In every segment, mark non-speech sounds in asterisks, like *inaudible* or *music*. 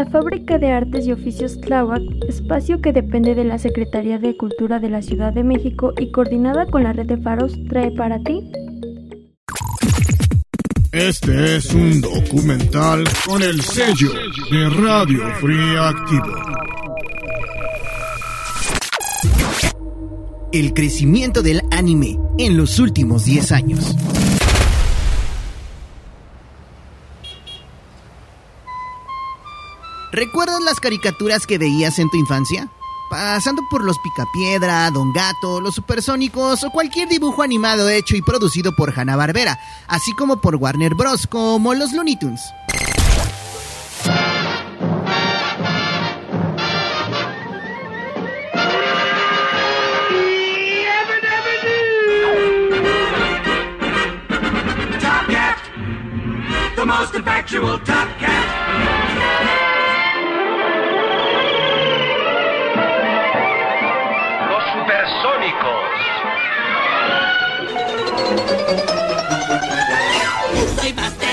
La Fábrica de Artes y Oficios Tláhuac, espacio que depende de la Secretaría de Cultura de la Ciudad de México y coordinada con la red de faros, trae para ti. Este es un documental con el sello de Radio Free Activo. El crecimiento del anime en los últimos 10 años. ¿Recuerdas las caricaturas que veías en tu infancia? Pasando por los Picapiedra, Don Gato, los Supersónicos o cualquier dibujo animado hecho y producido por Hanna-Barbera, así como por Warner Bros. como los Looney Tunes. Soy Master.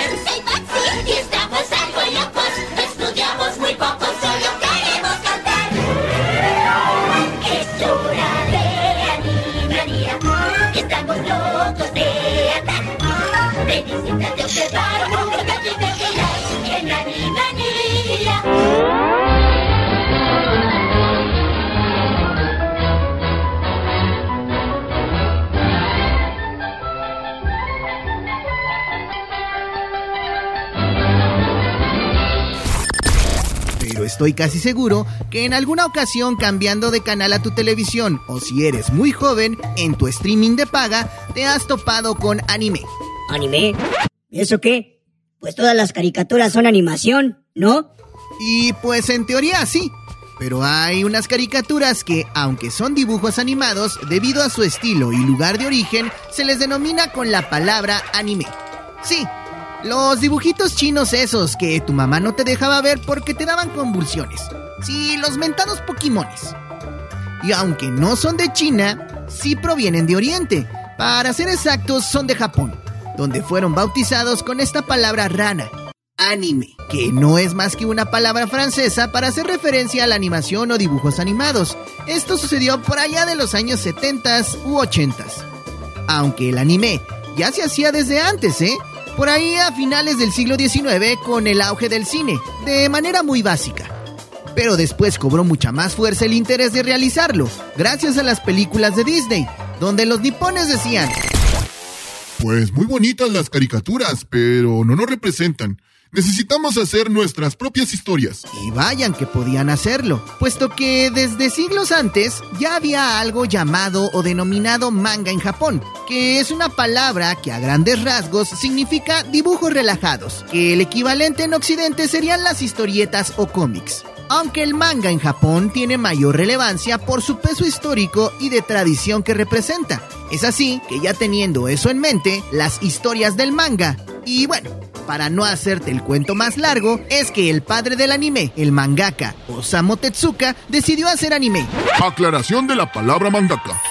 Estoy casi seguro que en alguna ocasión cambiando de canal a tu televisión o si eres muy joven, en tu streaming de paga, te has topado con anime. ¿Anime? ¿Y eso qué? Pues todas las caricaturas son animación, ¿no? Y pues en teoría sí. Pero hay unas caricaturas que, aunque son dibujos animados, debido a su estilo y lugar de origen, se les denomina con la palabra anime. Sí, los dibujitos chinos esos que tu mamá no te dejaba ver porque te daban convulsiones. Sí, los mentados Pokémones. Y aunque no son de China, sí provienen de Oriente. Para ser exactos, son de Japón, donde fueron bautizados con esta palabra rana, anime, que no es más que una palabra francesa para hacer referencia a la animación o dibujos animados. Esto sucedió por allá de los años 70 u 80 Aunque el anime ya se hacía desde antes, ¿eh? Por ahí a finales del siglo XIX con el auge del cine, de manera muy básica. Pero después cobró mucha más fuerza el interés de realizarlo, gracias a las películas de Disney, donde los nipones decían, Pues muy bonitas las caricaturas, pero no nos representan. Necesitamos hacer nuestras propias historias. Y vayan que podían hacerlo, puesto que desde siglos antes ya había algo llamado o denominado manga en Japón, que es una palabra que a grandes rasgos significa dibujos relajados, que el equivalente en Occidente serían las historietas o cómics. Aunque el manga en Japón tiene mayor relevancia por su peso histórico y de tradición que representa. Es así que ya teniendo eso en mente, las historias del manga. Y bueno, para no hacerte el cuento más largo, es que el padre del anime, el mangaka Osamu Tezuka, decidió hacer anime. Aclaración de la palabra mangaka.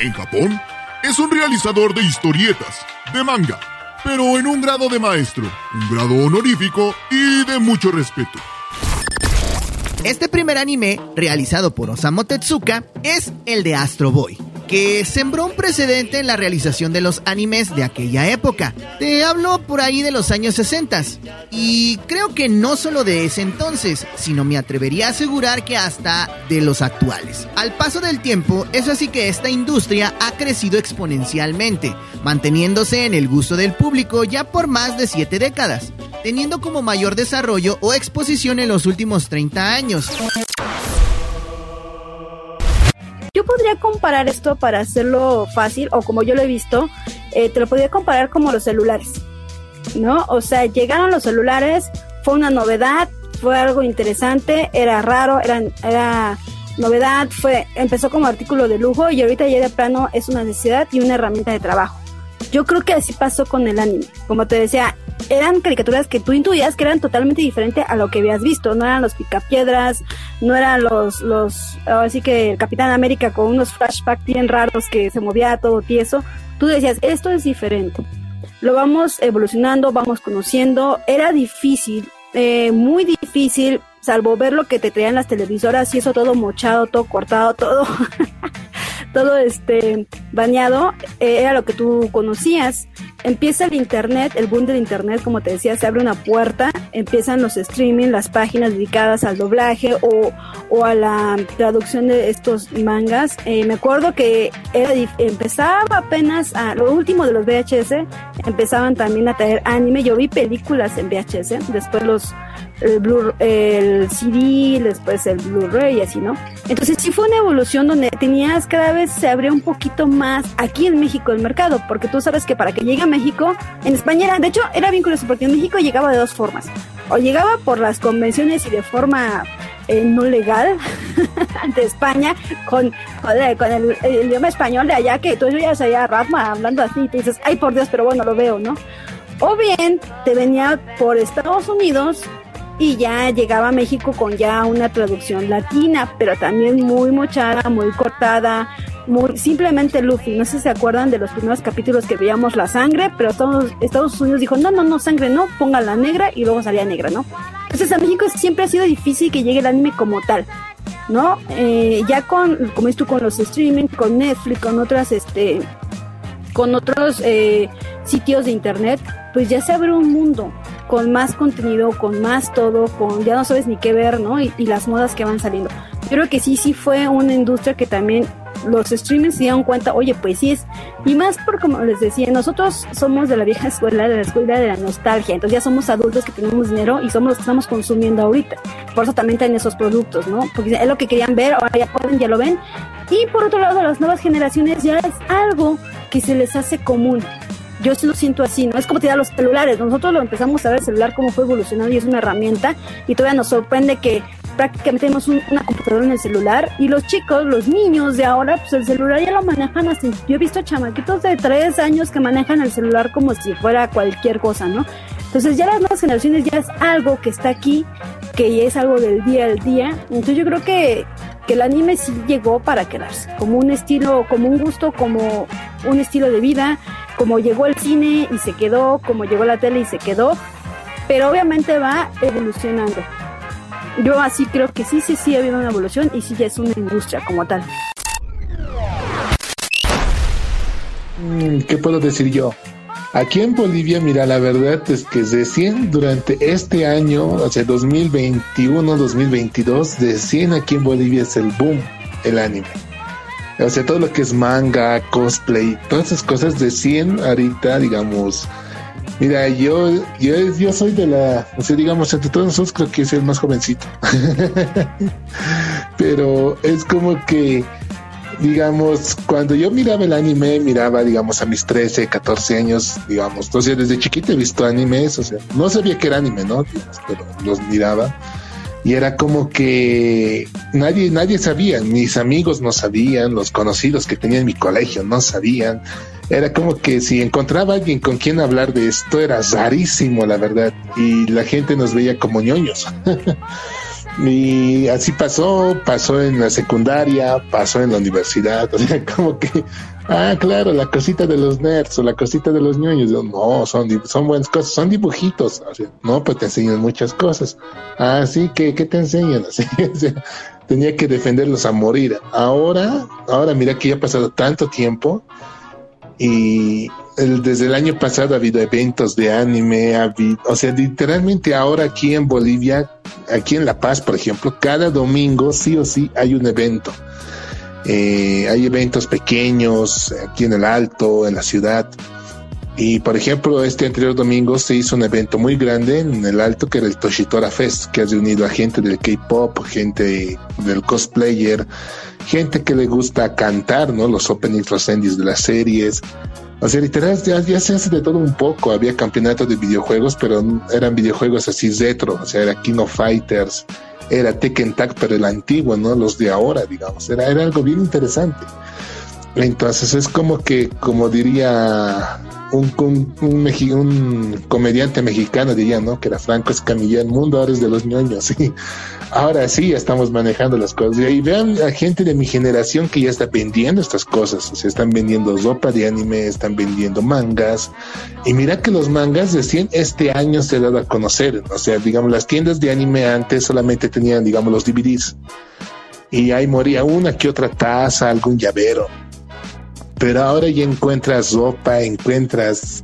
En Japón, es un realizador de historietas, de manga, pero en un grado de maestro, un grado honorífico y de mucho respeto. Este primer anime, realizado por Osamu Tezuka, es el de Astro Boy, que sembró un precedente en la realización de los animes de aquella época. Te hablo por ahí de los años 60 y creo que no solo de ese entonces, sino me atrevería a asegurar que hasta de los actuales. Al paso del tiempo, es así que esta industria ha crecido exponencialmente, manteniéndose en el gusto del público ya por más de 7 décadas, teniendo como mayor desarrollo o exposición en los últimos 30 años. Yo podría comparar esto para hacerlo fácil, o como yo lo he visto, eh, te lo podría comparar como los celulares, ¿no? O sea, llegaron los celulares, fue una novedad, fue algo interesante, era raro, era, era novedad, fue, empezó como artículo de lujo y ahorita ya de plano es una necesidad y una herramienta de trabajo. Yo creo que así pasó con el anime. Como te decía, eran caricaturas que tú intuías que eran totalmente diferentes a lo que habías visto. No eran los picapiedras, no eran los, los, así que el Capitán América con unos flashbacks bien raros que se movía todo tieso. Tú decías, esto es diferente. Lo vamos evolucionando, vamos conociendo. Era difícil eh, muy difícil, salvo ver lo que te traían las televisoras y eso todo mochado, todo cortado, todo, *laughs* todo este bañado, eh, era lo que tú conocías. Empieza el internet, el boom del internet, como te decía, se abre una puerta, empiezan los streaming, las páginas dedicadas al doblaje o, o a la traducción de estos mangas. Eh, me acuerdo que era, empezaba apenas a lo último de los VHS, empezaban también a traer anime. Yo vi películas en VHS, después los el, el CD, después el Blu-ray y así, ¿no? Entonces sí fue una evolución donde tenías cada vez se abría un poquito más aquí en México el mercado, porque tú sabes que para que llegue a México, en España era, de hecho era bien curioso, porque en México llegaba de dos formas. O llegaba por las convenciones y de forma eh, no legal *laughs* de España con, el, con el- el idioma español de allá, que tú ya allá Rasma hablando así, y tú dices, ay por Dios, pero bueno, lo veo, ¿no? O bien te venía por Estados Unidos y ya llegaba a México con ya una traducción latina, pero también muy mochada, muy cortada, muy simplemente Luffy. No sé si se acuerdan de los primeros capítulos que veíamos la sangre, pero Estados, Unidos dijo, no, no, no, sangre no, ponga la negra y luego salía negra, ¿no? Entonces a México siempre ha sido difícil que llegue el anime como tal. ¿No? Eh, ya con, como es tú, con los streaming, con Netflix, con otras, este, con otros eh, sitios de internet, pues ya se abre un mundo con más contenido, con más todo, con ya no sabes ni qué ver, ¿no? Y, y las modas que van saliendo. Yo creo que sí, sí fue una industria que también los streamers se dieron cuenta, oye, pues sí es, y más por como les decía, nosotros somos de la vieja escuela, de la escuela de la nostalgia, entonces ya somos adultos que tenemos dinero y somos los que estamos consumiendo ahorita. Por eso también traen esos productos, ¿no? Porque es lo que querían ver, ahora ya pueden, ya lo ven. Y por otro lado, las nuevas generaciones ya es algo que se les hace común. Yo sí lo siento así, ¿no? Es como tirar los celulares. Nosotros lo empezamos a ver el celular cómo fue evolucionando y es una herramienta y todavía nos sorprende que prácticamente tenemos un- una computadora en el celular y los chicos, los niños de ahora, pues el celular ya lo manejan así. Yo he visto chamaquitos de tres años que manejan el celular como si fuera cualquier cosa, ¿no? Entonces ya las nuevas generaciones ya es algo que está aquí, que ya es algo del día al día. Entonces yo creo que, que el anime sí llegó para quedarse, como un estilo, como un gusto, como un estilo de vida, como llegó el cine y se quedó, como llegó la tele y se quedó, pero obviamente va evolucionando. Yo así creo que sí, sí, sí ha habido una evolución y sí ya es una industria como tal. Mm, ¿Qué puedo decir yo? Aquí en Bolivia, mira, la verdad es que recién durante este año, o sea, 2021, 2022, recién aquí en Bolivia es el boom, el anime. O sea, todo lo que es manga, cosplay, todas esas cosas recién ahorita, digamos. Mira, yo, yo, yo soy de la, o sea, digamos, entre todos nosotros creo que soy el más jovencito. *laughs* Pero es como que digamos, cuando yo miraba el anime, miraba, digamos, a mis 13, 14 años, digamos, entonces desde chiquito he visto animes, o sea, no sabía que era anime, ¿no? Pero los miraba. Y era como que nadie, nadie sabía, mis amigos no sabían, los conocidos que tenía en mi colegio no sabían. Era como que si encontraba a alguien con quien hablar de esto era rarísimo, la verdad. Y la gente nos veía como ñoños. *laughs* Y así pasó, pasó en la secundaria, pasó en la universidad, *laughs* o sea, como que, ah, claro, la cosita de los nerds o la cosita de los ñoños, no, son, son buenas cosas, son dibujitos, no, pues te enseñan muchas cosas. Ah, sí, ¿qué, qué te enseñan? *laughs* Así, o sea, tenía que defenderlos a morir. Ahora, ahora mira que ya ha pasado tanto tiempo y el- desde el año pasado ha habido eventos de anime, ha habido- o sea, literalmente ahora aquí en Bolivia, aquí en La Paz, por ejemplo, cada domingo sí o sí hay un evento. Eh, hay eventos pequeños aquí en el Alto, en la ciudad. Y por ejemplo, este anterior domingo se hizo un evento muy grande en el Alto que era el Toshitora Fest, que ha reunido a gente del K-pop, gente del cosplayer, gente que le gusta cantar, ¿no? Los openings, los endings de las series. O sea, literal, ya, se hace de todo un poco. Había campeonatos de videojuegos, pero eran videojuegos así retro. O sea, era King of Fighters, era Tekken Tag, pero el antiguo, ¿no? Los de ahora, digamos. Era algo bien interesante. Entonces es como que, como diría un, un, un, un comediante mexicano diría, ¿no? Que era Franco Escamilla, el mundo ahora es de los ñoños, *laughs* sí. Ahora sí estamos manejando las cosas. Y vean a gente de mi generación que ya está vendiendo estas cosas. O sea, están vendiendo ropa de anime, están vendiendo mangas. Y mira que los mangas recién este año se han dado a conocer. O sea, digamos, las tiendas de anime antes solamente tenían, digamos, los DVDs. Y ahí moría una que otra taza, algún llavero. Pero ahora ya encuentras ropa, encuentras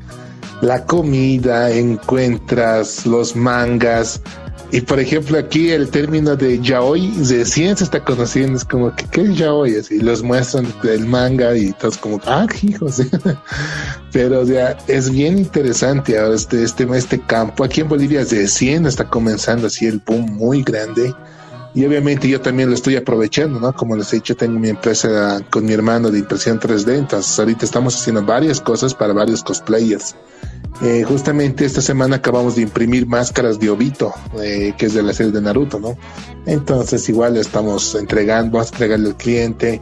la comida, encuentras los mangas. Y por ejemplo, aquí el término de yaoi recién se está conociendo. Es como que, ¿qué es yaoi? Así los muestran el manga y todos como, ah, hijos. *laughs* Pero o sea, es bien interesante ahora este, este, este campo. Aquí en Bolivia recién está comenzando así el boom muy grande. Y obviamente yo también lo estoy aprovechando, ¿no? Como les he dicho, tengo mi empresa con mi hermano de impresión 3D, entonces ahorita estamos haciendo varias cosas para varios cosplayers. Eh, justamente esta semana acabamos de imprimir máscaras de Obito, eh, que es de la serie de Naruto, ¿no? Entonces igual estamos entregando, vamos a entregarle al cliente,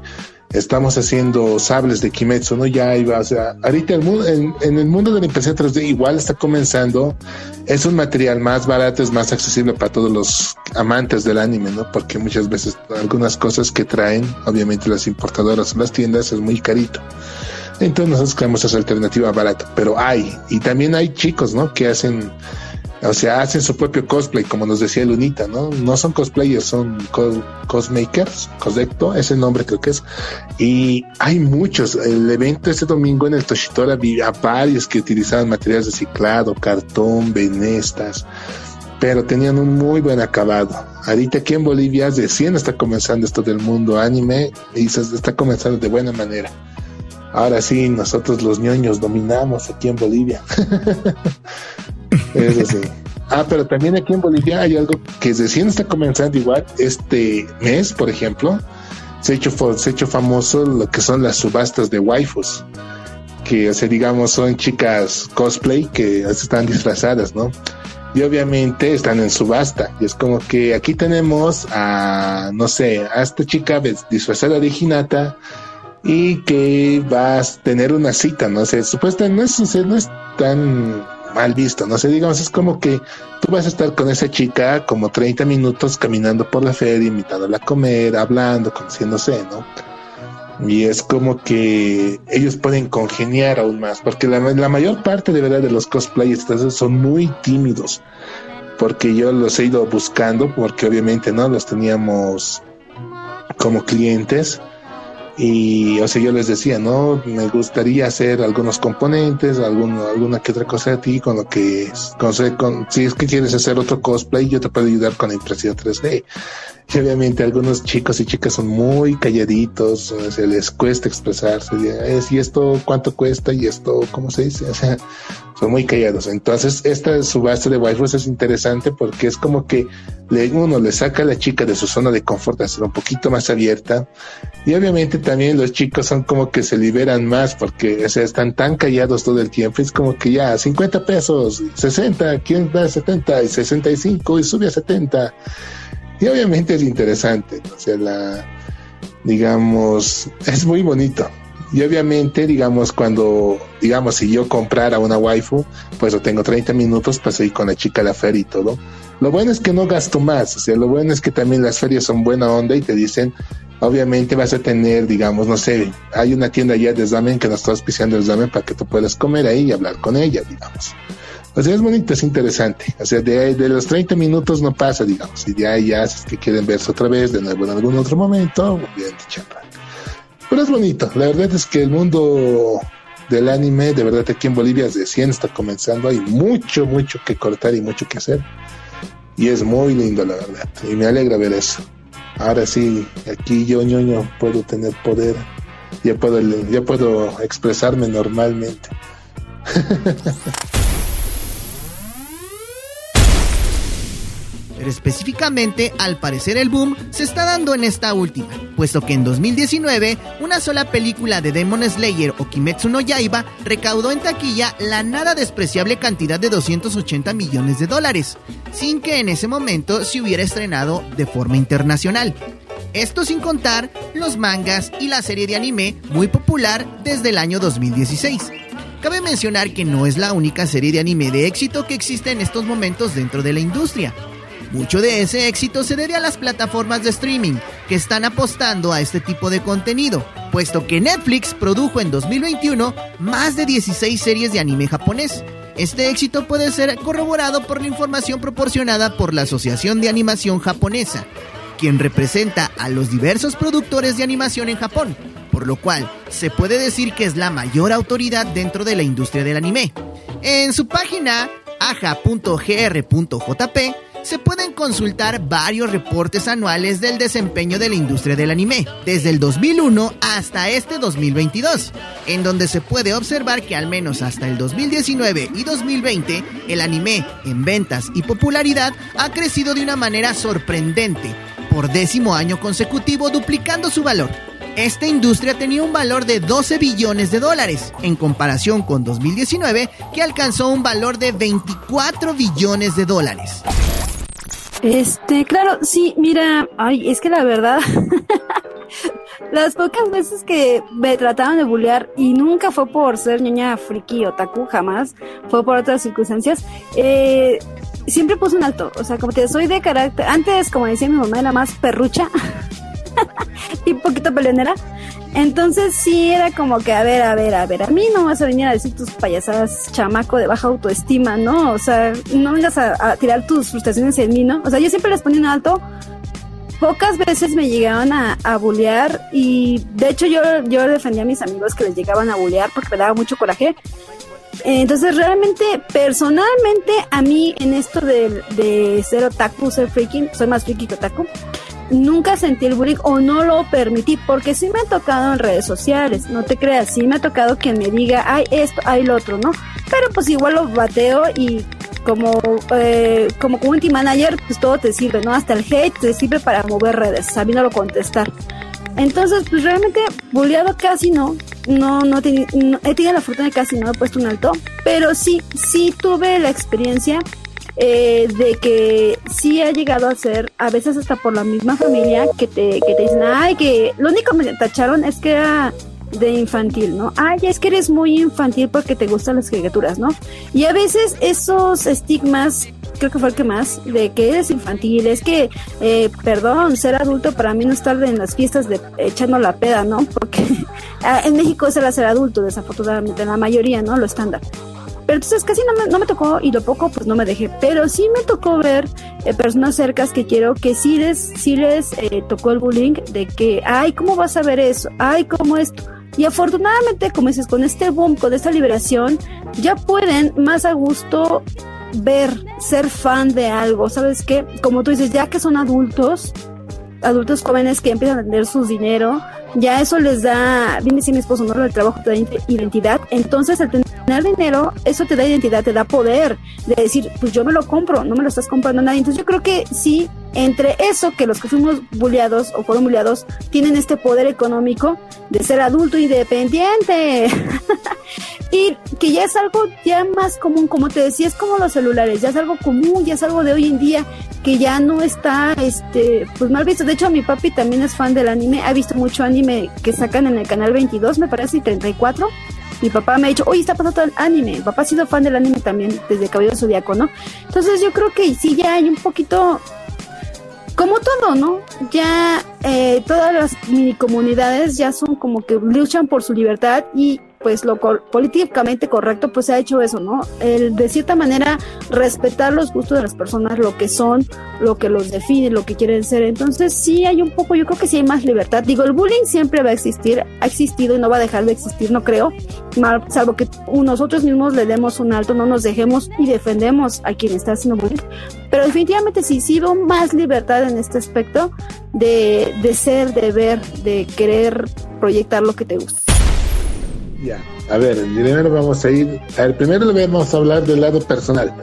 estamos haciendo sables de Kimetsu, ¿no? Ya iba, o sea, ahorita el mundo, en, el mundo de la impresión 3D igual está comenzando, es un material más barato, es más accesible para todos los amantes del anime, ¿no? Porque muchas veces algunas cosas que traen, obviamente las importadoras o las tiendas, es muy carito. Entonces nosotros creamos esa alternativa barata, pero hay, y también hay chicos, ¿no? Que hacen, o sea, hacen su propio cosplay, como nos decía Lunita, ¿no? No son cosplayers, son cos cosmakers, correcto, ese nombre creo que es. Y hay muchos. El evento este domingo en el Toshitora vi a varios que utilizaban materiales reciclado, cartón, venestas, pero tenían un muy buen acabado. Ahorita aquí en Bolivia recién está comenzando esto del mundo anime y se está comenzando de buena manera. Ahora sí, nosotros los ñoños dominamos aquí en Bolivia. Eso sí. Ah, pero también aquí en Bolivia hay algo que recién está comenzando igual. Este mes, por ejemplo, se ha hecho, se hecho famoso lo que son las subastas de waifus. Que, o digamos, son chicas cosplay que están disfrazadas, ¿no? Y obviamente están en subasta. Y es como que aquí tenemos a, no sé, a esta chica disfrazada de Hinata y que vas a tener una cita, no sé, supuestamente no es, no es tan mal visto, no sé, digamos, es como que tú vas a estar con esa chica como 30 minutos caminando por la feria, invitándola a comer, hablando, conociéndose, ¿no? Y es como que ellos pueden congeniar aún más, porque la, la mayor parte de verdad de los cosplayers son muy tímidos, porque yo los he ido buscando, porque obviamente no los teníamos como clientes. Y, o sea, yo les decía, ¿no? Me gustaría hacer algunos componentes, alguna, alguna que otra cosa de ti, con lo que, con, con, si es que quieres hacer otro cosplay, yo te puedo ayudar con la impresión 3D. Y obviamente algunos chicos y chicas son muy calladitos, o sea, les cuesta expresarse, es, y esto cuánto cuesta, y esto, ¿cómo se dice? O sea, son muy callados. Entonces, esta subasta de waifus es interesante porque es como que uno le saca a la chica de su zona de confort a ser un poquito más abierta. Y obviamente también los chicos son como que se liberan más porque o sea, están tan callados todo el tiempo. Es como que ya 50 pesos, 60, ¿quién da 70? Y 65 y sube a 70. Y obviamente es interesante. O sea, la, digamos, es muy bonito. Y obviamente, digamos, cuando, digamos, si yo comprara una waifu, pues lo tengo 30 minutos para ir con la chica a la feria y todo. Lo bueno es que no gasto más, o sea, lo bueno es que también las ferias son buena onda y te dicen, obviamente vas a tener, digamos, no sé, hay una tienda ya de examen que nos está auspiciando el examen para que tú puedas comer ahí y hablar con ella, digamos. O sea, es bonito, es interesante. O sea, de, de los 30 minutos no pasa, digamos. Y ya, ya, si es que quieren verse otra vez, de nuevo en algún otro momento, bien de chapa. Pero es bonito. La verdad es que el mundo del anime, de verdad, aquí en Bolivia recién está comenzando. Hay mucho, mucho que cortar y mucho que hacer. Y es muy lindo, la verdad. Y me alegra ver eso. Ahora sí, aquí yo, ñoño, puedo tener poder. Ya puedo, ya puedo expresarme normalmente. *laughs* específicamente, al parecer el boom se está dando en esta última, puesto que en 2019 una sola película de Demon Slayer o Kimetsu no Yaiba recaudó en taquilla la nada despreciable cantidad de 280 millones de dólares, sin que en ese momento se hubiera estrenado de forma internacional. Esto sin contar los mangas y la serie de anime muy popular desde el año 2016. Cabe mencionar que no es la única serie de anime de éxito que existe en estos momentos dentro de la industria. Mucho de ese éxito se debe a las plataformas de streaming que están apostando a este tipo de contenido, puesto que Netflix produjo en 2021 más de 16 series de anime japonés. Este éxito puede ser corroborado por la información proporcionada por la Asociación de Animación Japonesa, quien representa a los diversos productores de animación en Japón, por lo cual se puede decir que es la mayor autoridad dentro de la industria del anime. En su página aja.gr.jp se pueden consultar varios reportes anuales del desempeño de la industria del anime, desde el 2001 hasta este 2022, en donde se puede observar que al menos hasta el 2019 y 2020, el anime en ventas y popularidad ha crecido de una manera sorprendente, por décimo año consecutivo duplicando su valor. Esta industria tenía un valor de 12 billones de dólares, en comparación con 2019, que alcanzó un valor de 24 billones de dólares. Este, claro, sí, mira, ay, es que la verdad, *laughs* las pocas veces que me trataban de bullear, y nunca fue por ser niña friki o taku, jamás, fue por otras circunstancias, eh, siempre puse un alto, o sea, como que soy de carácter, antes, como decía mi mamá, era más perrucha, *laughs* *laughs* y poquito peleonera, entonces sí era como que, a ver, a ver, a ver, a mí no vas a venir a decir tus payasadas chamaco de baja autoestima, ¿no? O sea, no vengas a, tirar tus frustraciones en mí, ¿no? O sea, yo siempre les ponía un alto. Pocas veces me llegaban a, a bullear y de hecho yo, yo defendía a mis amigos que les llegaban a bullear porque me daba mucho coraje. Entonces realmente, personalmente, a mí en esto de, de ser otaku, ser freaking, soy más freaky que otaku, nunca sentí el bullying o no lo permití, porque sí me ha tocado en redes sociales, no te creas, sí me ha tocado quien me diga, ay esto, ay lo otro, ¿no? Pero pues igual lo bateo y como, eh, como community manager, pues todo te sirve, ¿no? Hasta el hate te sirve para mover redes, sabiéndolo contestar. Entonces, pues realmente, bulleado casi no. No, no, he tenido la fortuna de casi no he puesto un alto. Pero sí, sí tuve la experiencia eh, de que sí ha llegado a ser, a veces hasta por la misma familia, que te, que te dicen, ay, que lo único que me tacharon es que era de infantil, ¿no? Ay, es que eres muy infantil porque te gustan las caricaturas, ¿no? Y a veces esos estigmas, creo que fue el que más, de que eres infantil, es que, eh, perdón, ser adulto para mí no estar en las fiestas de echando la peda, ¿no? Porque *laughs* ah, en México es el ser adulto, desafortunadamente, la mayoría, ¿no? Lo estándar. Pero entonces casi no me, no me tocó y lo poco pues no me dejé. Pero sí me tocó ver eh, personas cercas que quiero que sí les, sí les eh, tocó el bullying de que, ay, ¿cómo vas a ver eso? Ay, ¿cómo esto? Y afortunadamente, como dices, con este boom, con esta liberación, ya pueden más a gusto ver, ser fan de algo. ¿Sabes qué? Como tú dices, ya que son adultos, adultos jóvenes que empiezan a tener su dinero, ya eso les da, bien decía mi esposo, no el trabajo te da ident- identidad, entonces al tener dinero, eso te da identidad, te da poder de decir, pues yo me lo compro, no me lo estás comprando nadie. Entonces yo creo que sí, entre eso que los que fuimos bulleados o fueron bulleados tienen este poder económico de ser adulto independiente. *laughs* y que ya es algo ya más común, como te decía, es como los celulares, ya es algo común, ya es algo de hoy en día que ya no está este pues mal visto. De hecho, mi papi también es fan del anime, ha visto mucho anime que sacan en el canal 22, me parece, y 34. Mi papá me ha dicho, oye, está pasando el anime. Mi papá ha sido fan del anime también desde Cabello Zodíaco, ¿no? Entonces yo creo que sí ya hay un poquito como todo, ¿no? Ya eh, todas las mini comunidades ya son como que luchan por su libertad y pues lo políticamente correcto pues se ha hecho eso, ¿no? El de cierta manera respetar los gustos de las personas, lo que son, lo que los define, lo que quieren ser. Entonces sí hay un poco, yo creo que sí hay más libertad. Digo, el bullying siempre va a existir, ha existido y no va a dejar de existir, no creo, mal- salvo que nosotros mismos le demos un alto, no nos dejemos y defendemos a quien está haciendo bullying. Pero definitivamente sí, sí veo más libertad en este aspecto de, de ser, de ver, de querer proyectar lo que te gusta. Ya, a ver, primero vamos a ir, a ver, primero le vamos a hablar del lado personal. *laughs*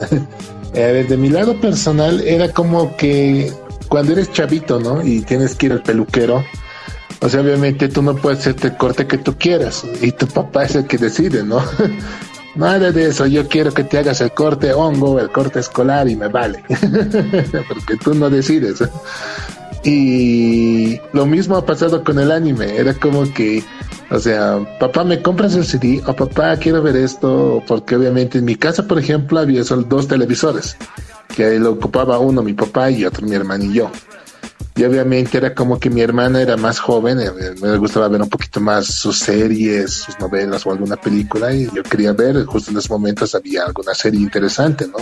A ver, de mi lado personal era como que cuando eres chavito, ¿no? Y tienes que ir al peluquero, o sea, obviamente tú no puedes hacerte el corte que tú quieras y tu papá es el que decide, ¿no? *laughs* Nada de eso, yo quiero que te hagas el corte hongo, el corte escolar y me vale, *laughs* porque tú no decides. Y lo mismo ha pasado con el anime, era como que O sea, papá, ¿me compras el CD? O papá, quiero ver esto. Porque obviamente en mi casa, por ejemplo, había solo dos televisores. Que lo ocupaba uno mi papá y otro mi hermano y yo. Y obviamente era como que mi hermana era más joven, eh, me gustaba ver un poquito más sus series, sus novelas o alguna película y yo quería ver, justo en esos momentos había alguna serie interesante, ¿no?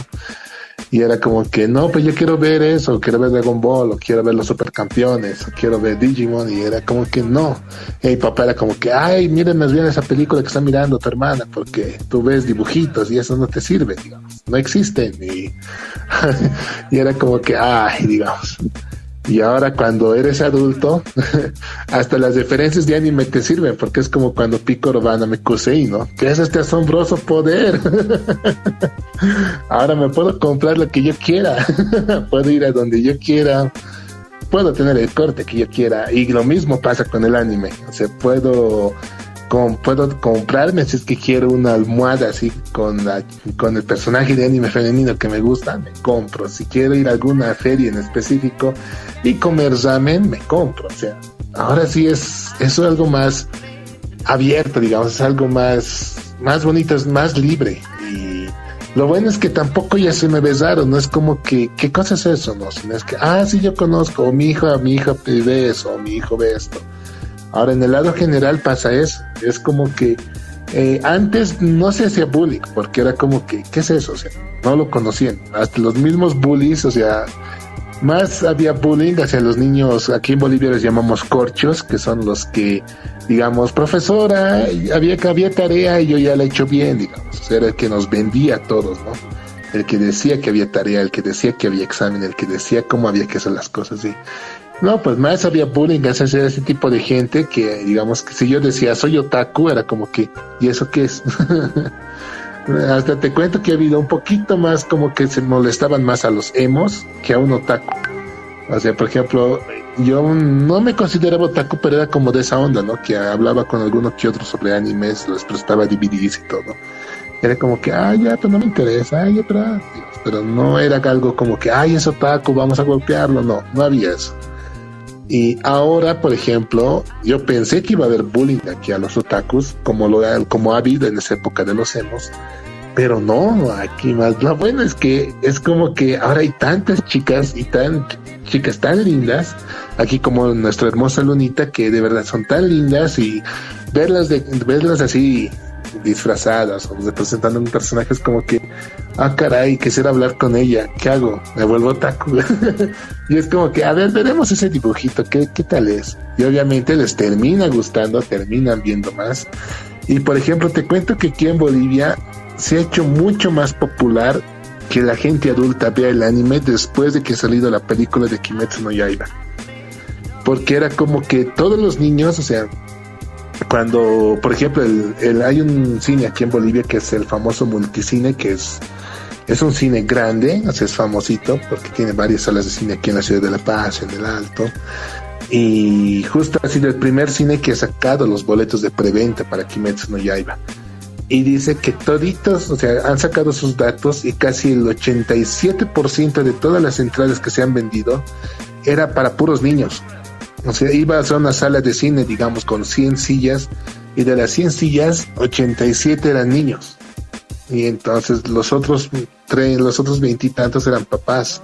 Y era como que, no, pues yo quiero ver eso, quiero ver Dragon Ball, o quiero ver los supercampeones, o quiero ver Digimon, y era como que no. Y papá era como que, ay, miren más bien esa película que está mirando tu hermana, porque tú ves dibujitos y eso no te sirve, digamos, no existen. Y, *laughs* y era como que, ay, digamos. Y ahora cuando eres adulto, *laughs* hasta las referencias de anime te sirven, porque es como cuando Piccolo van a Mekusei, ¿no? Que es este asombroso poder. *laughs* ahora me puedo comprar lo que yo quiera, *laughs* puedo ir a donde yo quiera, puedo tener el corte que yo quiera. Y lo mismo pasa con el anime, o sea, puedo puedo comprarme si es que quiero una almohada así con, la, con el personaje de anime femenino que me gusta, me compro. Si quiero ir a alguna feria en específico y comer ramen, me compro. O sea, ahora sí es, es algo más abierto, digamos, es algo más, más bonito, es más libre. Y lo bueno es que tampoco ya se me besaron, no es como que, ¿qué cosa es eso? No, sino es que, ah, sí, yo conozco, o mi hijo, mi hija ve eso, o mi hijo ve esto. Ahora, en el lado general pasa eso. Es como que eh, antes no se hacía bullying, porque era como que, ¿qué es eso? O sea, no lo conocían. Hasta los mismos bullies, o sea, más había bullying hacia los niños, aquí en Bolivia les llamamos corchos, que son los que, digamos, profesora, había, había tarea y yo ya la he hecho bien, digamos. Era el que nos vendía a todos, ¿no? El que decía que había tarea, el que decía que había examen, el que decía cómo había que hacer las cosas. Y no, pues más había bullying hacia ese tipo de gente que, digamos, que si yo decía soy otaku, era como que, ¿y eso qué es? *laughs* Hasta te cuento que ha habido un poquito más como que se molestaban más a los emos que a un otaku. O sea, por ejemplo, yo no me consideraba otaku, pero era como de esa onda, ¿no? Que hablaba con alguno que otro sobre animes, les prestaba DVDs y todo. Era como que, ah, ya, pero no me interesa, ay, ya, pero, pero no era algo como que, ay, es otaku, vamos a golpearlo, no, no había eso. Y ahora, por ejemplo, yo pensé que iba a haber bullying aquí a los otakus, como lo como ha habido en esa época de los emos, pero no, aquí más lo bueno es que es como que ahora hay tantas chicas y tan chicas tan lindas, aquí como nuestra hermosa Lunita, que de verdad son tan lindas y verlas de verlas así disfrazadas o representando un personaje es como que, ah, caray, quisiera hablar con ella, ¿qué hago? Me vuelvo taco. *laughs* y es como que, a ver, veremos ese dibujito, ¿qué, ¿qué tal es? Y obviamente les termina gustando, terminan viendo más. Y por ejemplo, te cuento que aquí en Bolivia se ha hecho mucho más popular que la gente adulta vea el anime después de que ha salido la película de Kimetsu no Yaiba. Porque era como que todos los niños, o sea, cuando, por ejemplo, el, hay un cine aquí en Bolivia que es el famoso multicine, que es, es un cine grande, así es famosito, porque tiene varias salas de cine aquí en la ciudad de La Paz, en el Alto. Y justo ha sido el primer cine que ha sacado los boletos de preventa para Kimetsu no Yaiba. Y dice que toditos, o sea, han sacado sus datos y casi el 87% de todas las entradas que se han vendido era para puros niños. O sea, ibas a una sala de cine, digamos, con 100 sillas, y de las 100 sillas, 87 eran niños. Y entonces los otros, los otros veintitantos eran papás.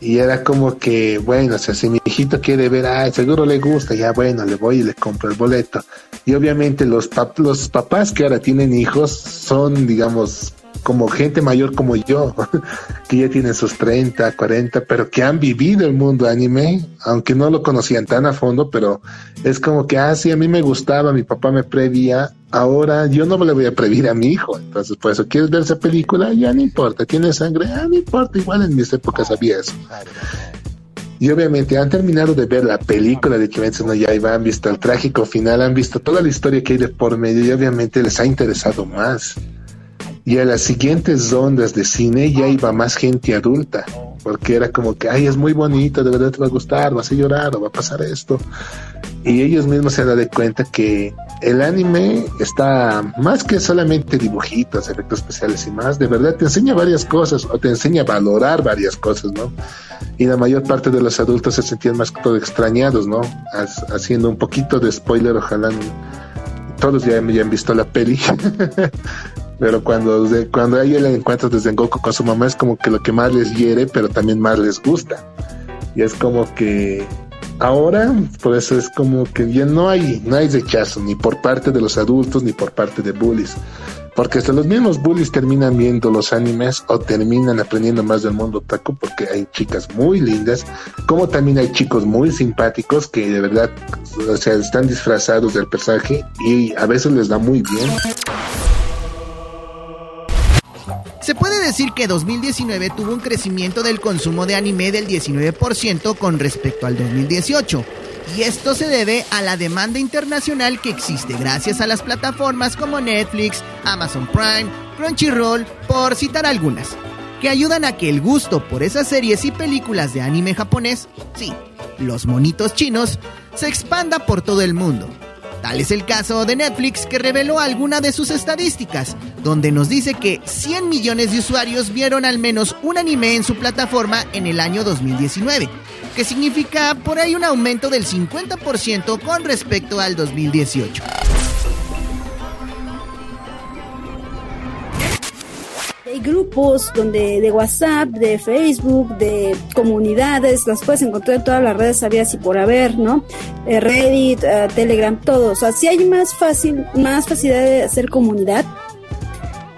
Y era como que, bueno, o sea, si mi hijito quiere ver, ah, seguro le gusta, ya bueno, le voy y le compro el boleto. Y obviamente los, los papás que ahora tienen hijos son, digamos, como gente mayor como yo, *laughs* que ya tienen sus 30, 40, pero que han vivido el mundo anime, aunque no lo conocían tan a fondo, pero es como que, ah, sí, a mí me gustaba, mi papá me prevía, ahora yo no le voy a previr a mi hijo, entonces por eso quieres ver esa película, ya no importa, tiene sangre, ah, no importa, igual en mis épocas había eso. Y obviamente han terminado de ver la película de Kimetsu no Yaiba, han visto el trágico final, han visto toda la historia que hay de por medio y obviamente les ha interesado más. Y a las siguientes ondas de cine ya iba más gente adulta, porque era como que, ay, es muy bonito, de verdad te va a gustar, vas a llorar o va a pasar esto. Y ellos mismos se dan cuenta que el anime está más que solamente dibujitos, efectos especiales y más, de verdad te enseña varias cosas o te enseña a valorar varias cosas, ¿no? y la mayor parte de los adultos se sentían más que todo extrañados, ¿no? Ha- haciendo un poquito de spoiler, ojalá todos ya, ya han visto la peli. *laughs* pero cuando, cuando hay el encuentro de Goku con su mamá es como que lo que más les hiere, pero también más les gusta. Y es como que ahora, por eso es como que ya no hay, no hay rechazo, ni por parte de los adultos, ni por parte de bullies. Porque hasta los mismos bullies terminan viendo los animes o terminan aprendiendo más del mundo otaku porque hay chicas muy lindas, como también hay chicos muy simpáticos que de verdad, o sea, están disfrazados del personaje y a veces les da muy bien. Se puede decir que 2019 tuvo un crecimiento del consumo de anime del 19% con respecto al 2018. Y esto se debe a la demanda internacional que existe gracias a las plataformas como Netflix, Amazon Prime, Crunchyroll, por citar algunas, que ayudan a que el gusto por esas series y películas de anime japonés, sí, los monitos chinos, se expanda por todo el mundo. Tal es el caso de Netflix que reveló alguna de sus estadísticas, donde nos dice que 100 millones de usuarios vieron al menos un anime en su plataforma en el año 2019, que significa por ahí un aumento del 50% con respecto al 2018. Hay grupos donde de WhatsApp, de Facebook, de comunidades, las puedes encontrar en todas las redes sabidas y por haber, ¿no? Eh, Reddit, eh, Telegram, todo. O sea, sí hay más fácil, más facilidad de hacer comunidad.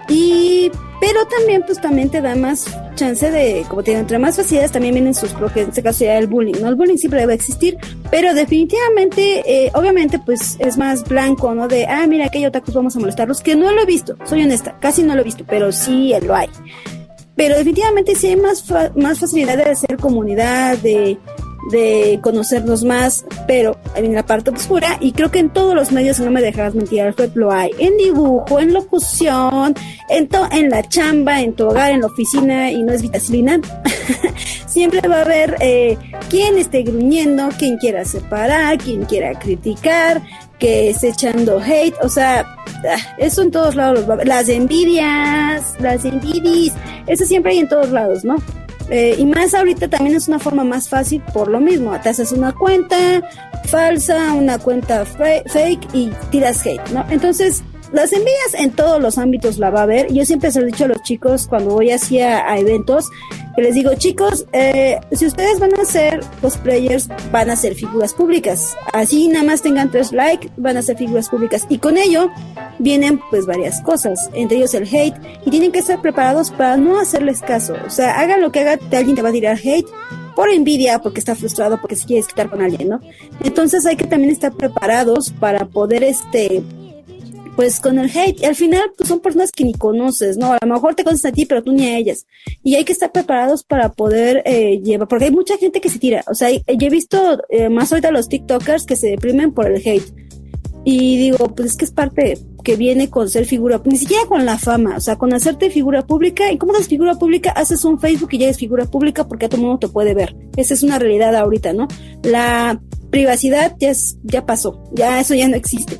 Y pero también pues también te da más chance de, como te digo, entre más facilidades también vienen sus propios, en este caso ya el bullying, ¿no? El bullying siempre debe existir, pero definitivamente, eh, obviamente pues es más blanco, ¿no? De, ah, mira, aquellos otakus vamos a molestarlos, que no lo he visto, soy honesta, casi no lo he visto, pero sí lo hay. Pero definitivamente sí hay más, fa- más facilidad de hacer comunidad, de, de conocernos más, pero en la parte oscura, y creo que en todos los medios, no me dejarás mentir, Alfred, lo hay. En dibujo, en locución, en, to- en la chamba, en tu hogar, en la oficina, y no es vitacilina. *laughs* Siempre va a haber eh, quien esté gruñendo, quien quiera separar, quien quiera criticar, que esté echando hate, o sea, ah, eso en todos lados. Las envidias, las envidias, eso siempre hay en todos lados, ¿no? Eh, y más ahorita también es una forma más fácil por lo mismo. Te haces una cuenta falsa, una cuenta fake y tiras hate, ¿no? Entonces, las envidias en todos los ámbitos la va a haber. Yo siempre se lo he dicho a los chicos cuando voy así a, eventos, que les digo, chicos, eh, si ustedes van a ser cosplayers, van a ser figuras públicas. Así nada más tengan tres likes, van a ser figuras públicas. Y con ello vienen pues varias cosas, entre ellos el hate, y tienen que estar preparados para no hacerles caso. O sea, haga lo que haga, alguien te va a tirar hate por envidia, porque está frustrado, porque se quiere quitar con alguien, ¿no? Entonces hay que también estar preparados para poder, este, pues con el hate, y al final pues son personas que ni conoces, ¿no? A lo mejor te conoces a ti, pero tú ni a ellas. Y hay que estar preparados para poder eh, llevar, porque hay mucha gente que se tira, o sea, yo he visto eh, más ahorita los TikTokers que se deprimen por el hate. Y digo, pues es que es parte que viene con ser figura, ni siquiera con la fama, o sea, con hacerte figura pública. ¿Y cómo haces figura pública? Haces un Facebook y ya es figura pública porque a todo mundo te puede ver. Esa es una realidad ahorita, ¿no? La privacidad ya, es, ya pasó, ya eso ya no existe.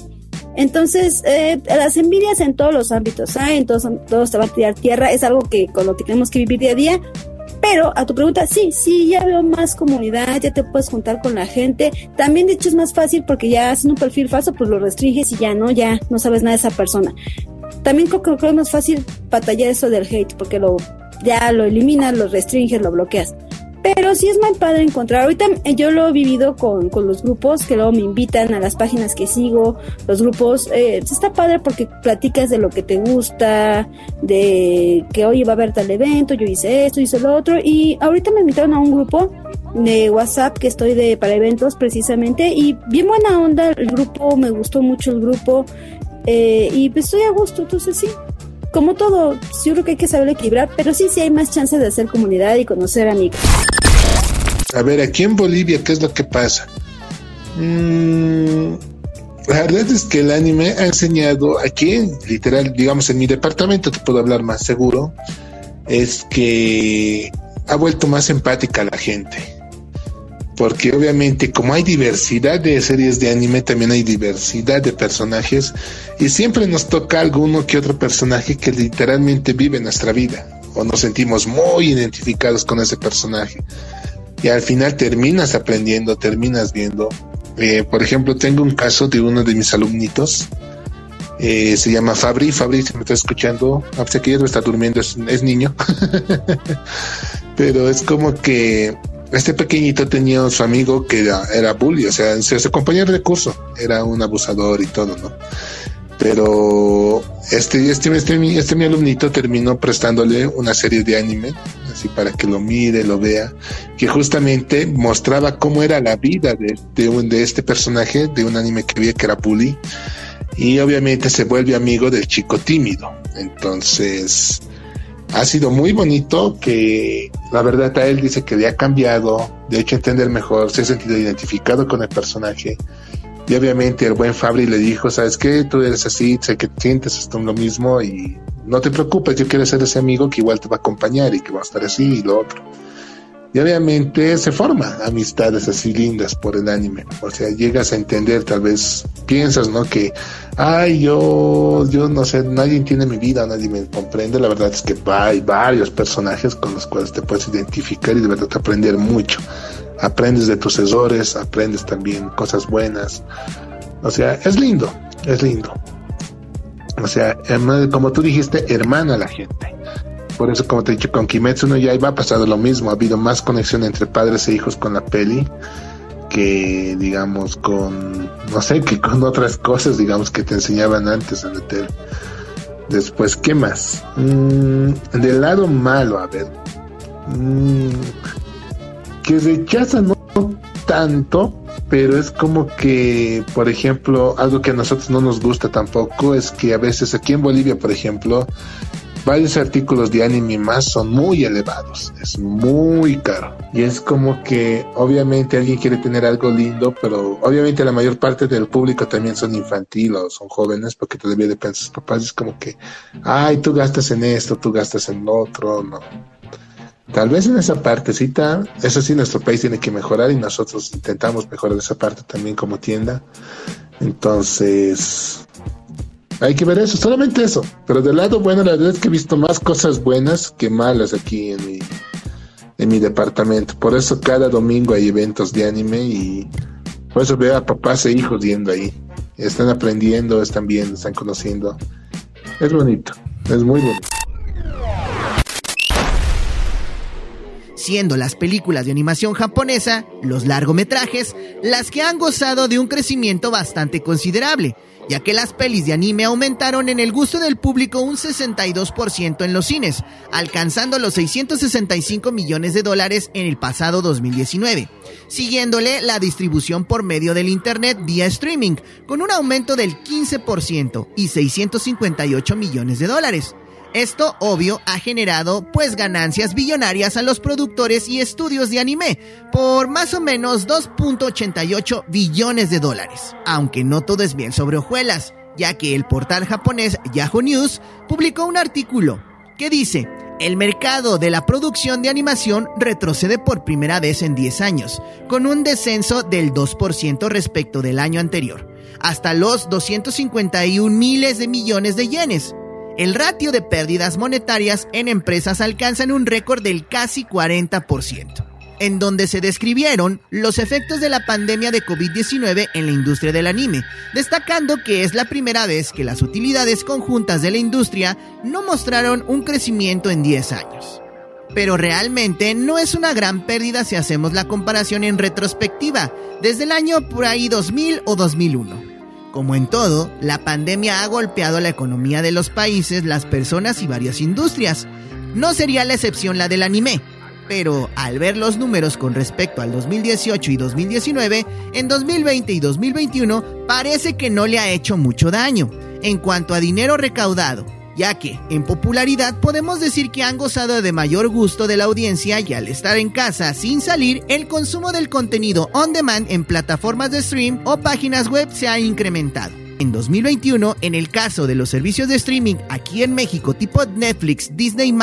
Entonces, eh, las envidias en todos los ámbitos. En todos, todos te van a tirar tierra, es algo que con lo que tenemos que vivir día a día. Pero a tu pregunta, sí, sí, ya veo más comunidad, ya te puedes juntar con la gente. También, de hecho, es más fácil porque ya hacen un perfil falso, pues lo restringes y ya no, ya no sabes nada de esa persona. También creo, creo que es más fácil batallar eso del hate porque lo ya lo eliminas, lo restringes, lo bloqueas. Pero sí es muy padre encontrar. Ahorita eh, yo lo he vivido con, con los grupos que luego me invitan a las páginas que sigo. Los grupos, eh, está padre porque platicas de lo que te gusta, de que oye va a haber tal evento, yo hice esto, hice lo otro. Y ahorita me invitaron a un grupo de WhatsApp que estoy de para eventos precisamente. Y bien buena onda el grupo, me gustó mucho el grupo. Eh, y pues estoy a gusto, entonces sí, como todo, yo creo que hay que saber equilibrar, pero sí, sí hay más chance de hacer comunidad y conocer amigos. A ver, aquí en Bolivia, ¿qué es lo que pasa? Mm, la verdad es que el anime ha enseñado aquí, literal, digamos en mi departamento, te puedo hablar más seguro, es que ha vuelto más empática la gente. Porque obviamente como hay diversidad de series de anime, también hay diversidad de personajes y siempre nos toca alguno que otro personaje que literalmente vive nuestra vida o nos sentimos muy identificados con ese personaje. y al final terminas aprendiendo, terminas viendo. Eh, por ejemplo, tengo un caso de uno de mis alumnitos, eh, se llama Fabri, Fabri si me está escuchando, a pesar que ya no está durmiendo, es, es niño, *laughs* pero es como que este pequeñito tenía su amigo que era, era bully, o sea, su, compañero de curso, era un abusador y todo, ¿no? Pero este, este, este, este mi alumnito terminó prestándole una serie de anime, así para que lo mire, lo vea, que justamente mostraba cómo era la vida de, un, de este personaje, de un anime que había que era bully, y obviamente se vuelve amigo del chico tímido. Entonces, ha sido muy bonito que la verdad a él dice que le ha cambiado, de hecho entender mejor, se ha sentido identificado con el personaje. Y obviamente el buen Fabri le dijo, ¿sabes qué? Tú eres así, sé que sientes esto lo mismo y no te preocupes, yo quiero ser ese amigo que igual te va a acompañar y que va a estar así y lo otro. Y obviamente se forma amistades así lindas por el anime. O sea, llegas a entender, tal vez piensas, ¿no? Que, ay, yo, yo no sé, nadie entiende mi vida, nadie me comprende. La verdad es que hay varios personajes con los cuales te puedes identificar y de verdad aprender mucho. Aprendes de tus errores, aprendes también cosas buenas. O sea, es lindo, es lindo. O sea, como tú dijiste, hermana a la gente. Por eso, como te he dicho, con Kimetsu no Yaiba ha pasado lo mismo. Ha habido más conexión entre padres e hijos con la peli que, digamos, con, no sé, que con otras cosas, digamos, que te enseñaban antes en la tele. Después, ¿qué más? Mm, del lado malo, a ver. Mm, que rechaza no tanto, pero es como que, por ejemplo, algo que a nosotros no nos gusta tampoco es que a veces aquí en Bolivia, por ejemplo, varios artículos de anime más son muy elevados, es muy caro. Y es como que obviamente alguien quiere tener algo lindo, pero obviamente la mayor parte del público también son infantil o son jóvenes, porque todavía depende de sus papás. Es como que, ay, tú gastas en esto, tú gastas en lo otro, no. Tal vez en esa partecita, eso sí, nuestro país tiene que mejorar y nosotros intentamos mejorar esa parte también como tienda. Entonces, hay que ver eso, solamente eso. Pero del lado bueno, la verdad es que he visto más cosas buenas que malas aquí en mi, en mi departamento. Por eso cada domingo hay eventos de anime y por eso veo a papás e hijos yendo ahí. Están aprendiendo, están viendo, están conociendo. Es bonito, es muy bonito. siendo las películas de animación japonesa, los largometrajes, las que han gozado de un crecimiento bastante considerable, ya que las pelis de anime aumentaron en el gusto del público un 62% en los cines, alcanzando los 665 millones de dólares en el pasado 2019, siguiéndole la distribución por medio del Internet vía streaming, con un aumento del 15% y 658 millones de dólares. Esto, obvio, ha generado pues ganancias billonarias a los productores y estudios de anime por más o menos 2.88 billones de dólares. Aunque no todo es bien sobre hojuelas, ya que el portal japonés Yahoo News publicó un artículo que dice, el mercado de la producción de animación retrocede por primera vez en 10 años, con un descenso del 2% respecto del año anterior, hasta los 251 miles de millones de yenes. El ratio de pérdidas monetarias en empresas alcanza un récord del casi 40%, en donde se describieron los efectos de la pandemia de COVID-19 en la industria del anime, destacando que es la primera vez que las utilidades conjuntas de la industria no mostraron un crecimiento en 10 años. Pero realmente no es una gran pérdida si hacemos la comparación en retrospectiva, desde el año por ahí 2000 o 2001. Como en todo, la pandemia ha golpeado la economía de los países, las personas y varias industrias. No sería la excepción la del anime, pero al ver los números con respecto al 2018 y 2019, en 2020 y 2021 parece que no le ha hecho mucho daño en cuanto a dinero recaudado, ya que en popularidad podemos decir que han gozado de mayor gusto de la audiencia y al estar en casa sin salir, el consumo del contenido on demand en plataformas de stream o páginas web se ha incrementado. En 2021, en el caso de los servicios de streaming aquí en México tipo Netflix, Disney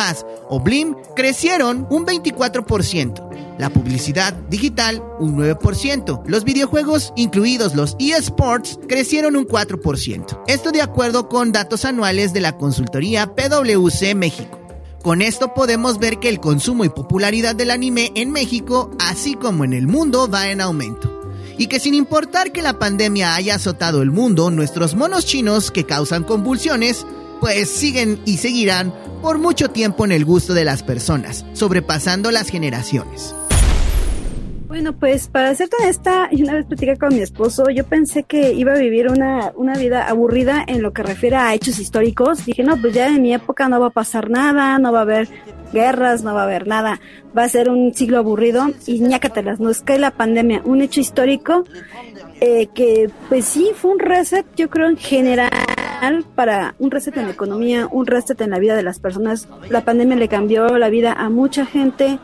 o Blim, crecieron un 24%. La publicidad digital un 9%. Los videojuegos, incluidos los eSports, crecieron un 4%. Esto de acuerdo con datos anuales de la consultoría PwC México. Con esto podemos ver que el consumo y popularidad del anime en México, así como en el mundo, va en aumento. Y que sin importar que la pandemia haya azotado el mundo, nuestros monos chinos que causan convulsiones, pues siguen y seguirán por mucho tiempo en el gusto de las personas, sobrepasando las generaciones. Bueno, pues para ser honesta, y una vez platicé con mi esposo, yo pensé que iba a vivir una, una vida aburrida en lo que refiere a hechos históricos. Dije, no, pues ya en mi época no va a pasar nada, no va a haber guerras, no va a haber nada, va a ser un siglo aburrido y ñácatelas, nos cae la pandemia, un hecho histórico eh, que pues sí fue un reset, yo creo en general para un reset en la economía, un reset en la vida de las personas. La pandemia le cambió la vida a mucha gente,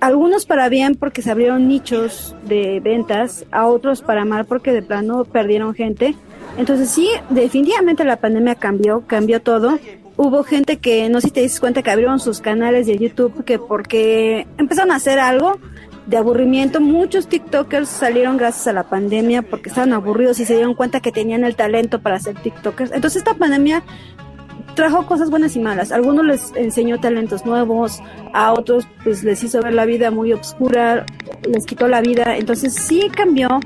algunos para bien porque se abrieron nichos de ventas, a otros para mal porque de plano perdieron gente. Entonces sí, definitivamente la pandemia cambió, cambió todo. Hubo gente que, no sé si te diste cuenta, que abrieron sus canales de YouTube que porque empezaron a hacer algo de aburrimiento. Muchos TikTokers salieron gracias a la pandemia porque estaban aburridos y se dieron cuenta que tenían el talento para ser TikTokers. Entonces esta pandemia trajo cosas buenas y malas. A algunos les enseñó talentos nuevos, a otros pues les hizo ver la vida muy oscura, les quitó la vida. Entonces sí cambió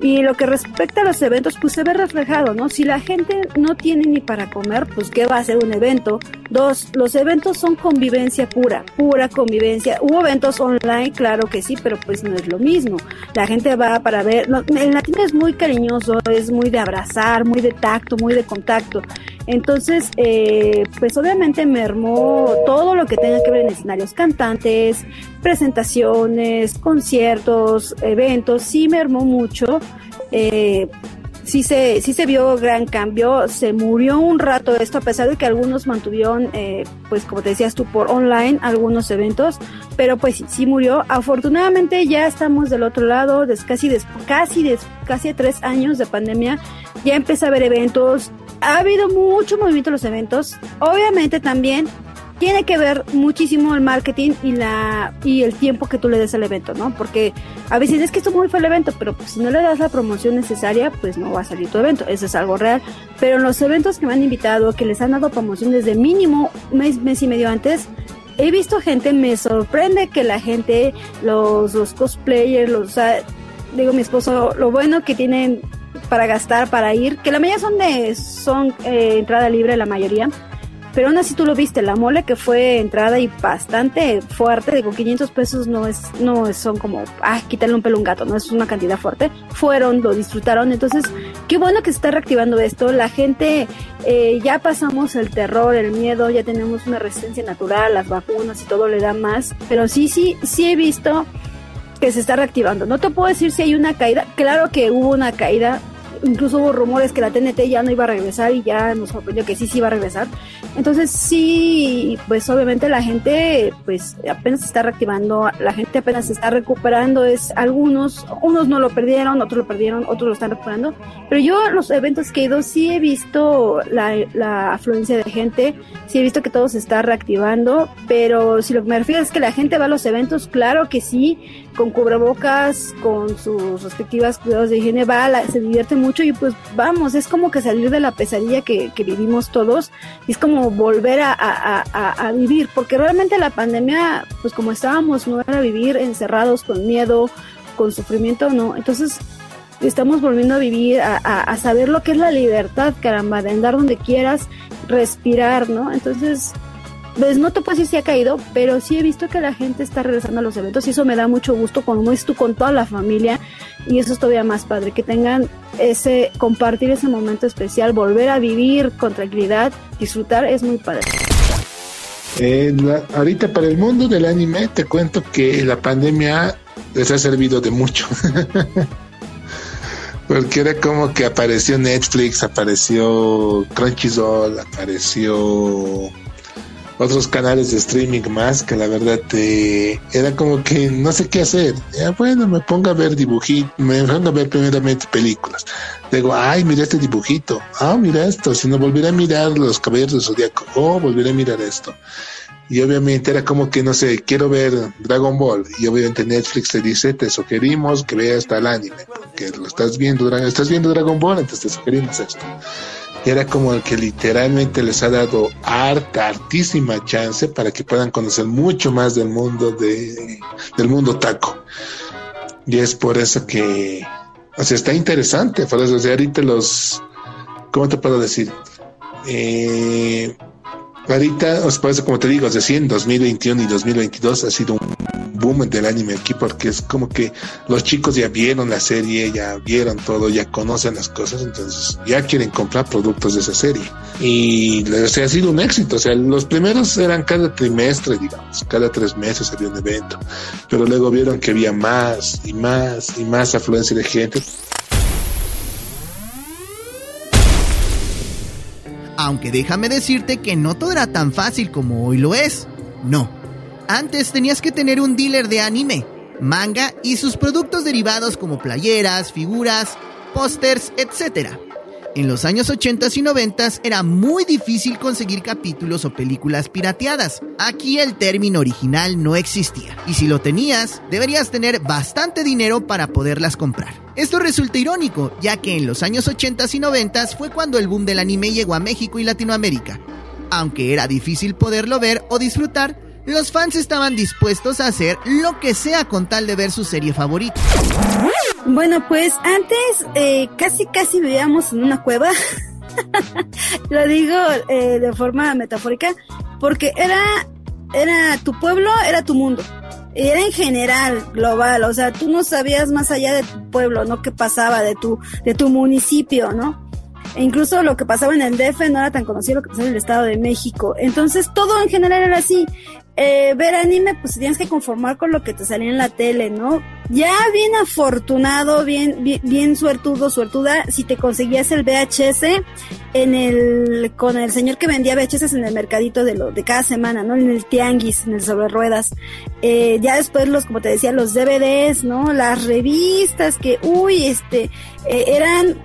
y lo que respecta a los eventos, pues se ve reflejado, ¿no? Si la gente no tiene ni para comer, pues ¿qué va a ser un evento? Dos, los eventos son convivencia pura, pura convivencia. Hubo eventos online, claro que sí, pero pues no es lo mismo. La gente va para ver, el latino es muy cariñoso, es muy de abrazar, muy de tacto, muy de contacto. Entonces, eh, pues obviamente mermó todo lo que tenga que ver en escenarios cantantes, presentaciones, conciertos, eventos, sí mermó mucho. Eh, sí se, sí se vio gran cambio, se murió un rato esto, a pesar de que algunos mantuvieron, eh, pues como te decías tú, por online algunos eventos, pero pues sí, sí murió. Afortunadamente ya estamos del otro lado, des, casi, des, casi, des, casi tres años de pandemia, ya empieza a haber eventos, ha habido mucho movimiento en los eventos, obviamente también tiene que ver muchísimo el marketing y la y el tiempo que tú le des al evento, ¿no? Porque a veces es que esto muy fue el evento, pero pues si no le das la promoción necesaria, pues no va a salir tu evento, eso es algo real. Pero en los eventos que me han invitado, que les han dado promoción desde mínimo mes, mes y medio antes, he visto gente, me sorprende que la gente, los, los cosplayers, los, o sea, digo mi esposo, lo bueno que tienen para gastar, para ir, que la mayoría son de, son eh, entrada libre la mayoría, pero aún así tú lo viste, la mole que fue entrada y bastante fuerte, digo, 500 pesos no es, no son como, ah, quitarle un pelo a un gato, no es una cantidad fuerte, fueron, lo disfrutaron, entonces, qué bueno que se está reactivando esto, la gente, eh, ya pasamos el terror, el miedo, ya tenemos una resistencia natural, las vacunas y todo le da más, pero sí, sí, sí he visto que se está reactivando, no te puedo decir si hay una caída, claro que hubo una caída, incluso hubo rumores que la TNT ya no iba a regresar y ya nos sorprendió que sí, sí iba a regresar. Entonces sí, pues obviamente la gente pues apenas se está reactivando, la gente apenas se está recuperando, es algunos, unos no lo perdieron, otros lo perdieron, otros lo están recuperando, pero yo los eventos que he ido sí he visto la, la afluencia de gente, sí he visto que todo se está reactivando, pero si lo que me refiero es que la gente va a los eventos, claro que sí, con cubrebocas, con sus respectivas cuidados de higiene, va, la, se divierte mucho y pues vamos, es como que salir de la pesadilla que, que vivimos todos, y es como volver a, a, a, a, vivir, porque realmente la pandemia, pues como estábamos, no era vivir encerrados con miedo, con sufrimiento, no, entonces estamos volviendo a vivir, a, a saber lo que es la libertad, caramba, de andar donde quieras, respirar, ¿no? Entonces, pues no te puedo decir si ha caído, pero sí he visto que la gente está regresando a los eventos y eso me da mucho gusto cuando es tú con toda la familia y eso es todavía más padre, que tengan ese, compartir ese momento especial, volver a vivir con tranquilidad, disfrutar, es muy padre. Eh, ahorita para el mundo del anime te cuento que la pandemia les ha servido de mucho. *laughs* Porque era como que apareció Netflix, apareció Crunchyroll, apareció otros canales de streaming más que la verdad te era como que no sé qué hacer. Ya, bueno, me pongo a ver dibujitos, me pongo a ver primeramente películas. Digo, ay, mira este dibujito. Ah, mira esto. Si no volviera a mirar los caballeros del zodiaco, oh, volveré a mirar esto. Y obviamente era como que, no sé, quiero ver Dragon Ball. Y obviamente Netflix te dice, te sugerimos que veas tal anime. Porque lo estás viendo, estás viendo Dragon Ball, entonces te sugerimos esto. Era como el que literalmente les ha dado harta, hartísima chance para que puedan conocer mucho más del mundo de, del mundo taco. Y es por eso que, o sea, está interesante, por eso, o sea, ahorita los, ¿cómo te puedo decir? Eh, ahorita, os parece como te digo, en 2021 y 2022 ha sido un boom del anime aquí porque es como que los chicos ya vieron la serie, ya vieron todo, ya conocen las cosas, entonces ya quieren comprar productos de esa serie. Y o ha sido un éxito, o sea, los primeros eran cada trimestre, digamos, cada tres meses había un evento, pero luego vieron que había más y más y más afluencia de gente. Aunque déjame decirte que no todo era tan fácil como hoy lo es. No. Antes tenías que tener un dealer de anime, manga y sus productos derivados como playeras, figuras, pósters, etc. En los años 80 y 90 era muy difícil conseguir capítulos o películas pirateadas. Aquí el término original no existía. Y si lo tenías, deberías tener bastante dinero para poderlas comprar. Esto resulta irónico, ya que en los años 80 y 90 fue cuando el boom del anime llegó a México y Latinoamérica. Aunque era difícil poderlo ver o disfrutar, los fans estaban dispuestos a hacer lo que sea con tal de ver su serie favorita. Bueno, pues antes eh, casi casi vivíamos en una cueva. *laughs* Lo digo eh, de forma metafórica porque era era tu pueblo, era tu mundo. Era en general, global, o sea, tú no sabías más allá de tu pueblo, ¿no? ¿Qué pasaba de tu, de tu municipio, ¿no? E incluso lo que pasaba en el DF no era tan conocido lo que pasaba en el Estado de México. Entonces todo en general era así. Eh, ver anime, pues tienes que conformar con lo que te salía en la tele, ¿no? Ya bien afortunado, bien, bien, bien suertudo, suertuda, si te conseguías el VHS en el, con el señor que vendía VHS en el mercadito de lo, de cada semana, ¿no? En el tianguis, en el sobre ruedas. Eh, ya después los, como te decía, los DVDs, ¿no? Las revistas que, uy, este, eh, eran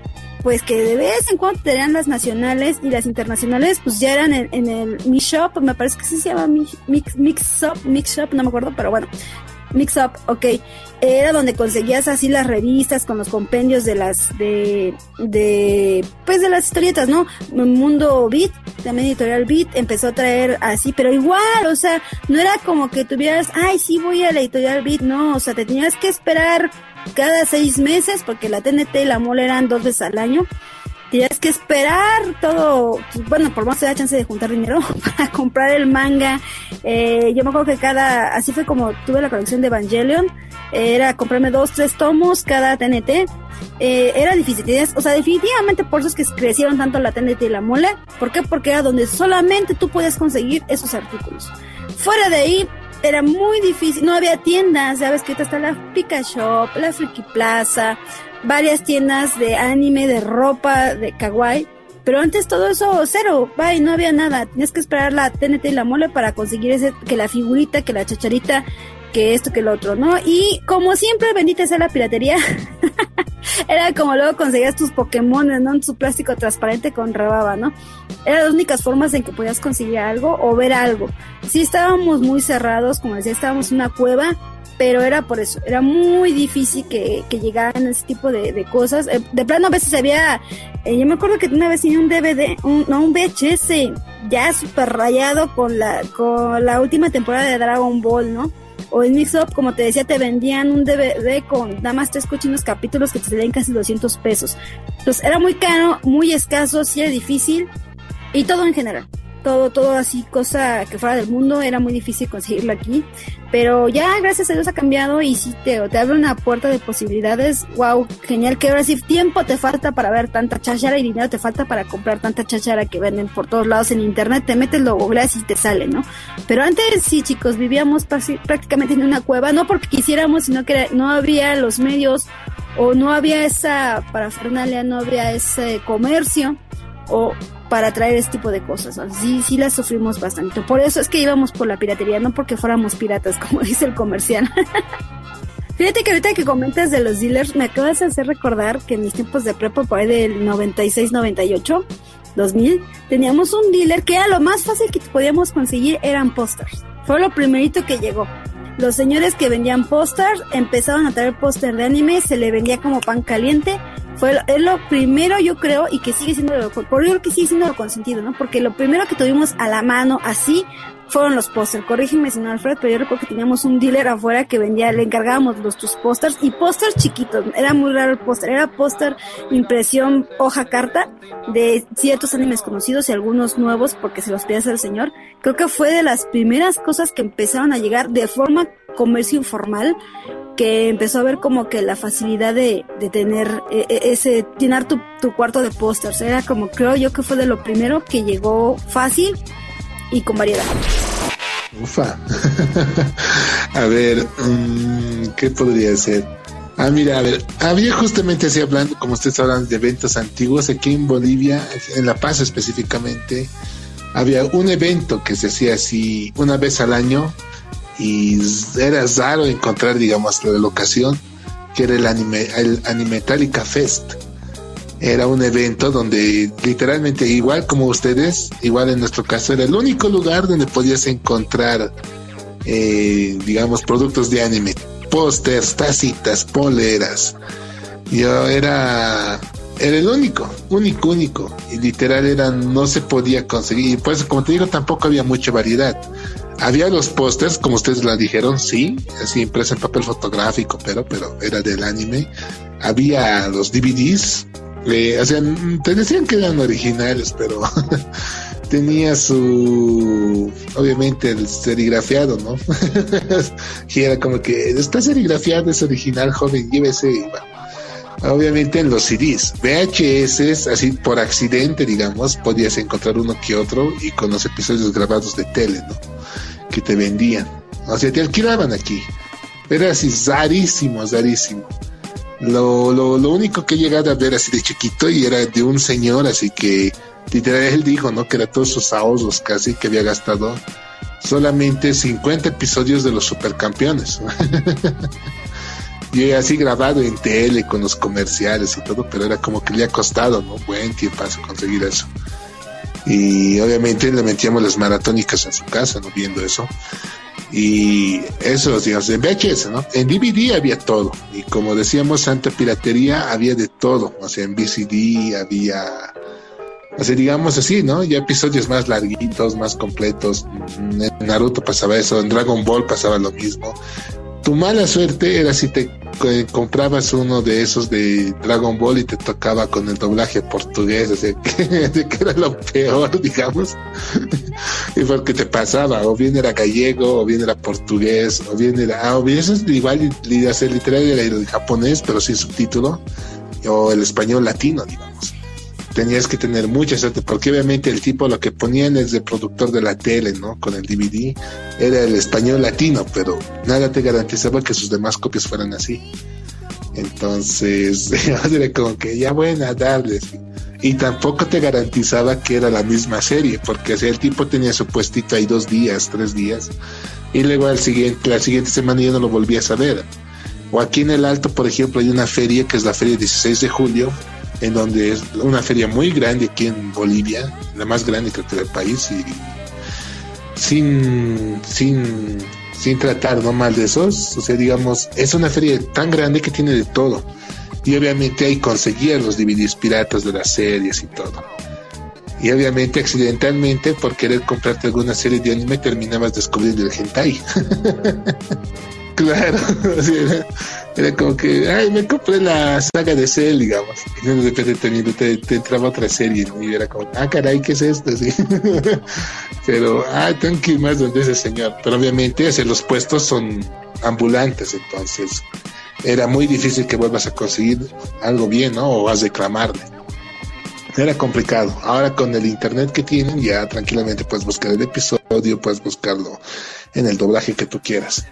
pues que de vez en cuando tenían las nacionales y las internacionales, pues ya eran en, en el Mix Shop, me parece que sí se llama Mix, Mix, Mix Up, Mix Shop, no me acuerdo, pero bueno, Mix Up, ok. Era donde conseguías así las revistas con los compendios de las, de, de, pues de las historietas, ¿no? Mundo Beat, también Editorial Beat, empezó a traer así, pero igual, o sea, no era como que tuvieras, ay, sí voy a la Editorial Beat, no, o sea, te tenías que esperar cada seis meses, porque la TNT y la mole eran dos veces al año. Tienes que esperar todo, bueno, por más te da chance de juntar dinero *laughs* para comprar el manga. Eh, yo me acuerdo que cada, así fue como tuve la colección de Evangelion, eh, era comprarme dos, tres tomos cada TNT. Eh, era difícil, tienes- o sea, definitivamente por eso es que crecieron tanto la TNT y la mole. ¿Por qué? Porque era donde solamente tú podías conseguir esos artículos. Fuera de ahí, era muy difícil, no había tiendas, sabes que está la Pika Shop, la Friki Plaza, varias tiendas de anime, de ropa, de kawaii, pero antes todo eso cero, bye, no había nada, tenías que esperar la TNT y la mole para conseguir ese, que la figurita, que la chacharita, que esto, que lo otro, ¿no? Y como siempre, bendita sea la piratería, *laughs* era como luego conseguías tus Pokémon, ¿no? En su plástico transparente con rebaba, ¿no? Eran las únicas formas en que podías conseguir algo o ver algo. Sí estábamos muy cerrados, como decía, estábamos en una cueva, pero era por eso, era muy difícil que, que llegaran ese tipo de, de cosas. Eh, de plano a veces había, eh, yo me acuerdo que una vez tenía un DVD, un, no, un VHS ya súper rayado con la, con la última temporada de Dragon Ball, ¿no? O en Mix Up, como te decía, te vendían un DVD con nada más tres cochinos capítulos que te salían casi 200 pesos. Entonces era muy caro, muy escaso, sí era difícil. Y todo en general. Todo, todo así, cosa que fuera del mundo, era muy difícil conseguirlo aquí. Pero ya, gracias a Dios ha cambiado y sí te, abre una puerta de posibilidades. Wow, genial que ahora sí tiempo te falta para ver tanta cháchara y dinero te falta para comprar tanta cháchara que venden por todos lados en internet. Te metes, lo googleas y te sale, ¿no? Pero antes sí, chicos, vivíamos prácticamente en una cueva, no porque quisiéramos, sino que no había los medios o no había esa parafernalia, no había ese comercio o para traer este tipo de cosas. Así sí las sufrimos bastante. Por eso es que íbamos por la piratería, no porque fuéramos piratas, *laughs* como dice el comercial. *laughs* Fíjate que ahorita que comentas de los dealers, me acabas de hacer recordar que en mis tiempos de prepa, por ahí del 96, 98, 2000, teníamos un dealer que era lo más fácil que podíamos conseguir eran pósters. Fue lo primerito que llegó. Los señores que vendían pósters empezaron a traer póster de anime, se le vendía como pan caliente. fue lo- es lo primero yo creo y que sigue siendo lo, por yo creo que sigue siendo lo consentido, ¿no? Porque lo primero que tuvimos a la mano así fueron los pósters. Corrígeme, señor Alfred, pero yo recuerdo que teníamos un dealer afuera que vendía, le encargábamos los tus pósters y pósters chiquitos. Era muy raro el póster, era póster impresión hoja carta de ciertos animes conocidos y algunos nuevos porque se los pedías al señor. Creo que fue de las primeras cosas que empezaron a llegar de forma comercio informal que empezó a ver como que la facilidad de, de tener eh, ese, llenar tu, tu cuarto de pósters. Era como, creo yo que fue de lo primero que llegó fácil y con variedad. Ufa. *laughs* a ver, mm, ¿qué podría ser? Ah, mira, a ver, había justamente así hablando, como ustedes hablan de eventos antiguos, aquí en Bolivia, en La Paz específicamente, había un evento que se hacía así una vez al año y era raro encontrar, digamos, la locación, que era el anime, el Animetallica Fest. Era un evento donde literalmente, igual como ustedes, igual en nuestro caso, era el único lugar donde podías encontrar, eh, digamos, productos de anime, pósters, tacitas, poleras. Yo era, era el único, único, único. Y literal era, no se podía conseguir. Y pues, como te digo, tampoco había mucha variedad. Había los pósters, como ustedes la dijeron, sí, así impreso en papel fotográfico, pero, pero era del anime. Había los DVDs, o sea, te decían que eran originales, pero *laughs* tenía su, obviamente, el serigrafiado, ¿no? *laughs* y era como que, está serigrafiado, es original, joven, llévese y va. Obviamente en los CDs, VHS, así por accidente, digamos, podías encontrar uno que otro y con los episodios grabados de tele, ¿no? Que te vendían. O sea, te alquilaban aquí. Era así, rarísimo, rarísimo. Lo, lo, lo único que he llegado a ver así de chiquito y era de un señor, así que literal él dijo, ¿no? Que era todos sus ahorros casi que había gastado solamente 50 episodios de los supercampeones. *laughs* y así grabado en tele con los comerciales y todo, pero era como que le ha costado, ¿no? Buen tiempo conseguir eso. Y obviamente le metíamos las maratónicas en su casa, ¿no? Viendo eso. Y eso, digamos, en VHS, ¿no? En DVD había todo. Y como decíamos, Santa Piratería había de todo. O sea, en VCD había, o sea, digamos así, ¿no? Ya episodios más larguitos, más completos. En Naruto pasaba eso, en Dragon Ball pasaba lo mismo. Tu mala suerte era si te eh, comprabas uno de esos de Dragon Ball y te tocaba con el doblaje portugués, o sea, que, *laughs* que era lo peor, digamos. *laughs* y porque te pasaba, o bien era gallego, o bien era portugués, o bien era, ah, o bien eso es igual, sea, literal era el japonés, pero sin subtítulo, o el español latino, digamos. Tenías que tener mucha suerte, porque obviamente el tipo lo que ponían es de productor de la tele, ¿no? Con el DVD, era el español latino, pero nada te garantizaba que sus demás copias fueran así. Entonces, *laughs* era como que ya bueno, a darles. Y tampoco te garantizaba que era la misma serie, porque el tipo tenía su puestito ahí dos días, tres días, y luego al siguiente, la siguiente semana ya no lo volvías a ver. O aquí en el Alto, por ejemplo, hay una feria que es la feria 16 de julio, en donde es una feria muy grande aquí en Bolivia, la más grande creo que del país, y sin, sin, sin tratar no mal de esos, o sea, digamos, es una feria tan grande que tiene de todo. Y obviamente ahí conseguías los DVDs piratas de las series y todo. Y obviamente accidentalmente por querer comprarte alguna serie de anime terminabas descubriendo el hentai. *laughs* claro, *laughs* era, era como que, ay, me compré la saga de Cell, digamos. Y de repente te, te, entraba otra serie y era como, ah, caray, ¿qué es esto? Así. *laughs* Pero, ah, tengo que ir más donde ese señor. Pero obviamente, los puestos son ambulantes, entonces era muy difícil que vuelvas a conseguir algo bien, ¿no? O vas a reclamarle. Era complicado. Ahora con el internet que tienen, ya tranquilamente puedes buscar el episodio, puedes buscarlo en el doblaje que tú quieras.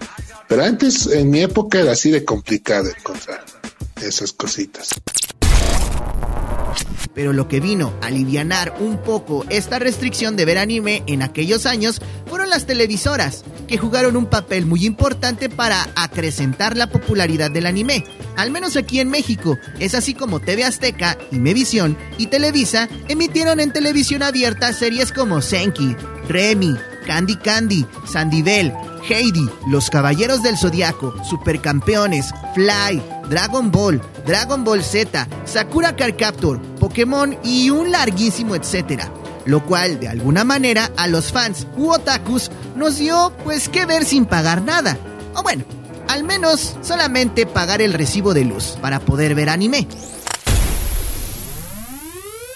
Pero antes, en mi época, era así de complicado encontrar esas cositas. Pero lo que vino a alivianar un poco esta restricción de ver anime en aquellos años fueron las televisoras, que jugaron un papel muy importante para acrecentar la popularidad del anime. Al menos aquí en México, es así como TV Azteca, Imevisión y Televisa emitieron en televisión abierta series como Senki, Remy, Candy Candy, Sandivel, Heidi, Los Caballeros del Zodiaco, Supercampeones, Fly, Dragon Ball, Dragon Ball Z, Sakura Card Captor, Pokémon y un larguísimo etcétera. Lo cual, de alguna manera, a los fans u otakus nos dio pues que ver sin pagar nada. O bueno, al menos solamente pagar el recibo de luz para poder ver anime.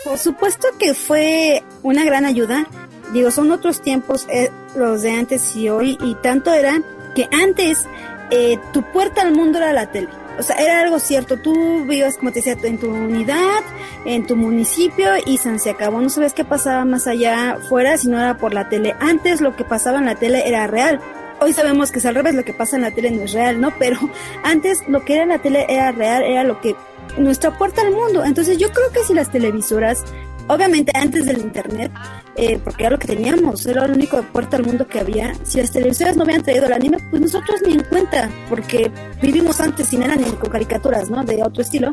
Por supuesto que fue una gran ayuda. Digo, son otros tiempos eh, los de antes y hoy, y tanto era que antes eh, tu puerta al mundo era la tele. O sea, era algo cierto. Tú vivías, como te decía, en tu unidad, en tu municipio y se acabó. No sabes qué pasaba más allá fuera si no era por la tele. Antes lo que pasaba en la tele era real. Hoy sabemos que es al revés, lo que pasa en la tele no es real, ¿no? Pero *laughs* antes lo que era en la tele era real, era lo que nuestra puerta al mundo. Entonces yo creo que si las televisoras, obviamente antes del internet, eh, porque era lo que teníamos, era el único puerta al mundo que había, si las televisoras no habían traído el anime, pues nosotros ni en cuenta, porque vivimos antes sin eran ni con caricaturas, ¿no? De otro estilo.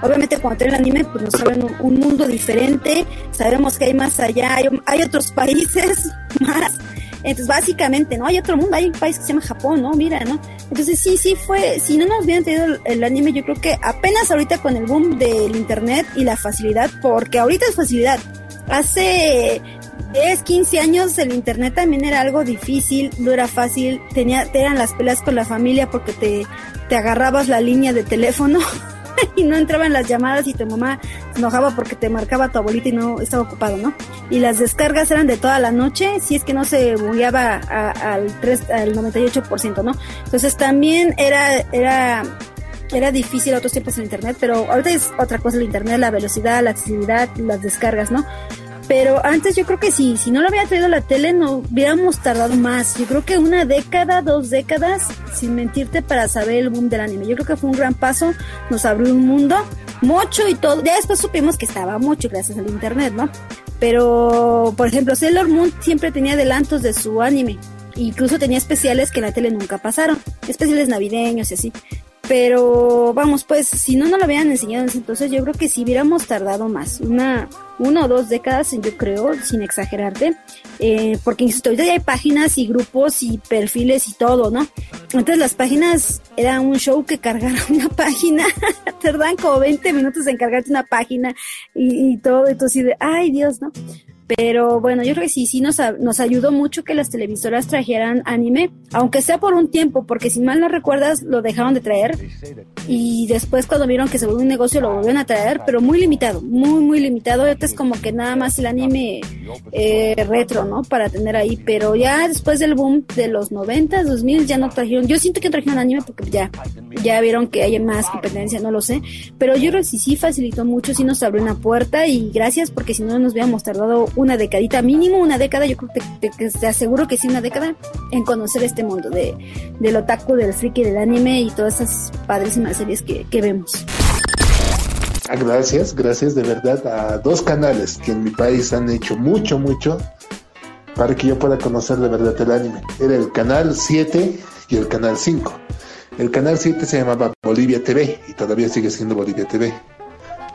Obviamente cuando traen el anime, pues nos saben un, un mundo diferente, sabemos que hay más allá, hay otros países *laughs* más entonces, básicamente, ¿no? Hay otro mundo, hay un país que se llama Japón, ¿no? Mira, ¿no? Entonces, sí, sí fue, si no nos hubieran tenido el, anime, yo creo que apenas ahorita con el boom del internet y la facilidad, porque ahorita es facilidad. Hace 10, 15 años el internet también era algo difícil, no era fácil, tenía, eran las peleas con la familia porque te, te agarrabas la línea de teléfono *laughs* *laughs* y no entraban las llamadas y tu mamá se enojaba porque te marcaba tu abuelita y no estaba ocupado, ¿no? Y las descargas eran de toda la noche, si es que no se bugueaba al, 3, al 98%, ¿no? Entonces también era, era, era difícil otros tiempos en internet, pero ahorita es otra cosa el internet, la velocidad, la accesibilidad, las descargas, ¿no? Pero antes yo creo que sí, si no lo hubiera traído la tele no hubiéramos tardado más. Yo creo que una década, dos décadas, sin mentirte, para saber el boom del anime. Yo creo que fue un gran paso, nos abrió un mundo, mucho y todo. Ya después supimos que estaba mucho gracias al internet, ¿no? Pero, por ejemplo, Sailor Moon siempre tenía adelantos de su anime. Incluso tenía especiales que en la tele nunca pasaron. Especiales navideños y así. Pero vamos, pues si no nos lo habían enseñado entonces, yo creo que si hubiéramos tardado más, una, una o dos décadas, yo creo, sin exagerarte, eh, porque insisto, ya hay páginas y grupos y perfiles y todo, ¿no? Entonces las páginas era un show que cargar *laughs* una página, tardan como 20 minutos en cargarte una página y, y todo, entonces de, ay Dios, ¿no? Pero bueno, yo creo que sí, sí nos, nos ayudó mucho que las televisoras trajeran anime, aunque sea por un tiempo, porque si mal no recuerdas, lo dejaron de traer. Y después cuando vieron que se volvió un negocio, lo volvieron a traer, pero muy limitado, muy, muy limitado. Ahorita es como que nada más el anime eh, retro, ¿no? Para tener ahí. Pero ya después del boom de los 90, 2000, ya no trajeron. Yo siento que trajeron anime porque ya, ya vieron que hay más competencia, no lo sé. Pero yo creo que sí, sí facilitó mucho, sí nos abrió una puerta y gracias porque si no nos hubiéramos tardado una decadita, mínimo una década, yo creo que te, aseguro que sí, una década, en conocer este mundo de, del otaku, del friki, del anime y todas esas padrísimas series que, que vemos. Ah, gracias, gracias de verdad a dos canales que en mi país han hecho mucho, mucho para que yo pueda conocer de verdad el anime. Era el canal 7 y el canal 5. El canal 7 se llamaba Bolivia TV y todavía sigue siendo Bolivia TV.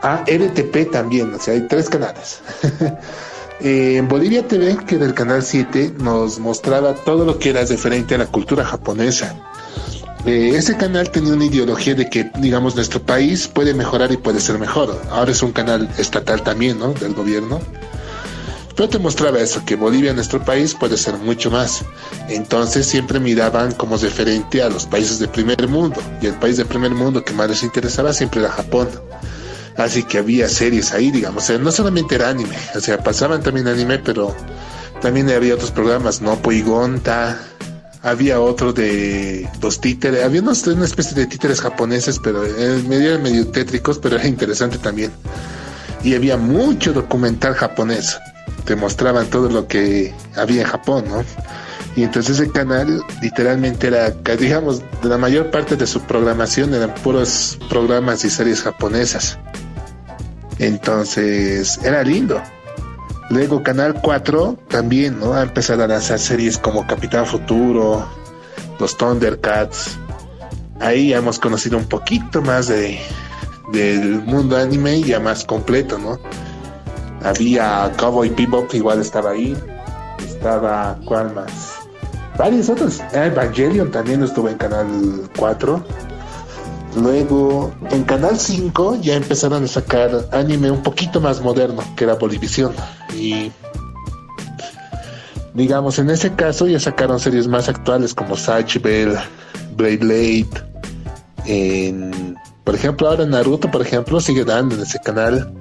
Ah, RTP también, o sea, hay tres canales. *laughs* Eh, en Bolivia TV, que era el canal 7, nos mostraba todo lo que era referente a la cultura japonesa. Eh, ese canal tenía una ideología de que, digamos, nuestro país puede mejorar y puede ser mejor. Ahora es un canal estatal también, ¿no? Del gobierno. Pero te mostraba eso, que Bolivia, nuestro país, puede ser mucho más. Entonces siempre miraban como referente a los países de primer mundo. Y el país de primer mundo que más les interesaba siempre era Japón. Así que había series ahí, digamos. No solamente era anime, o sea, pasaban también anime, pero también había otros programas, ¿no? Poigonta, había otro de los títeres, había una especie de títeres japoneses, pero eh, medio, medio tétricos, pero era interesante también. Y había mucho documental japonés, te mostraban todo lo que había en Japón, ¿no? Y entonces ese canal literalmente era, digamos, la mayor parte de su programación eran puros programas y series japonesas. Entonces, era lindo. Luego Canal 4 también, ¿no? Ha empezado a lanzar series como Capitán Futuro, los Thundercats. Ahí ya hemos conocido un poquito más de del mundo anime ya más completo, ¿no? Había Cowboy Bebop, igual estaba ahí. Estaba, ¿cuál más? Varios otros. Evangelion también estuvo en Canal 4. Luego, en Canal 5 ya empezaron a sacar anime un poquito más moderno, que era Bolivisión. Y digamos, en ese caso ya sacaron series más actuales como Satch Bell, Blade Blade. En, por ejemplo, ahora Naruto, por ejemplo, sigue dando en ese canal.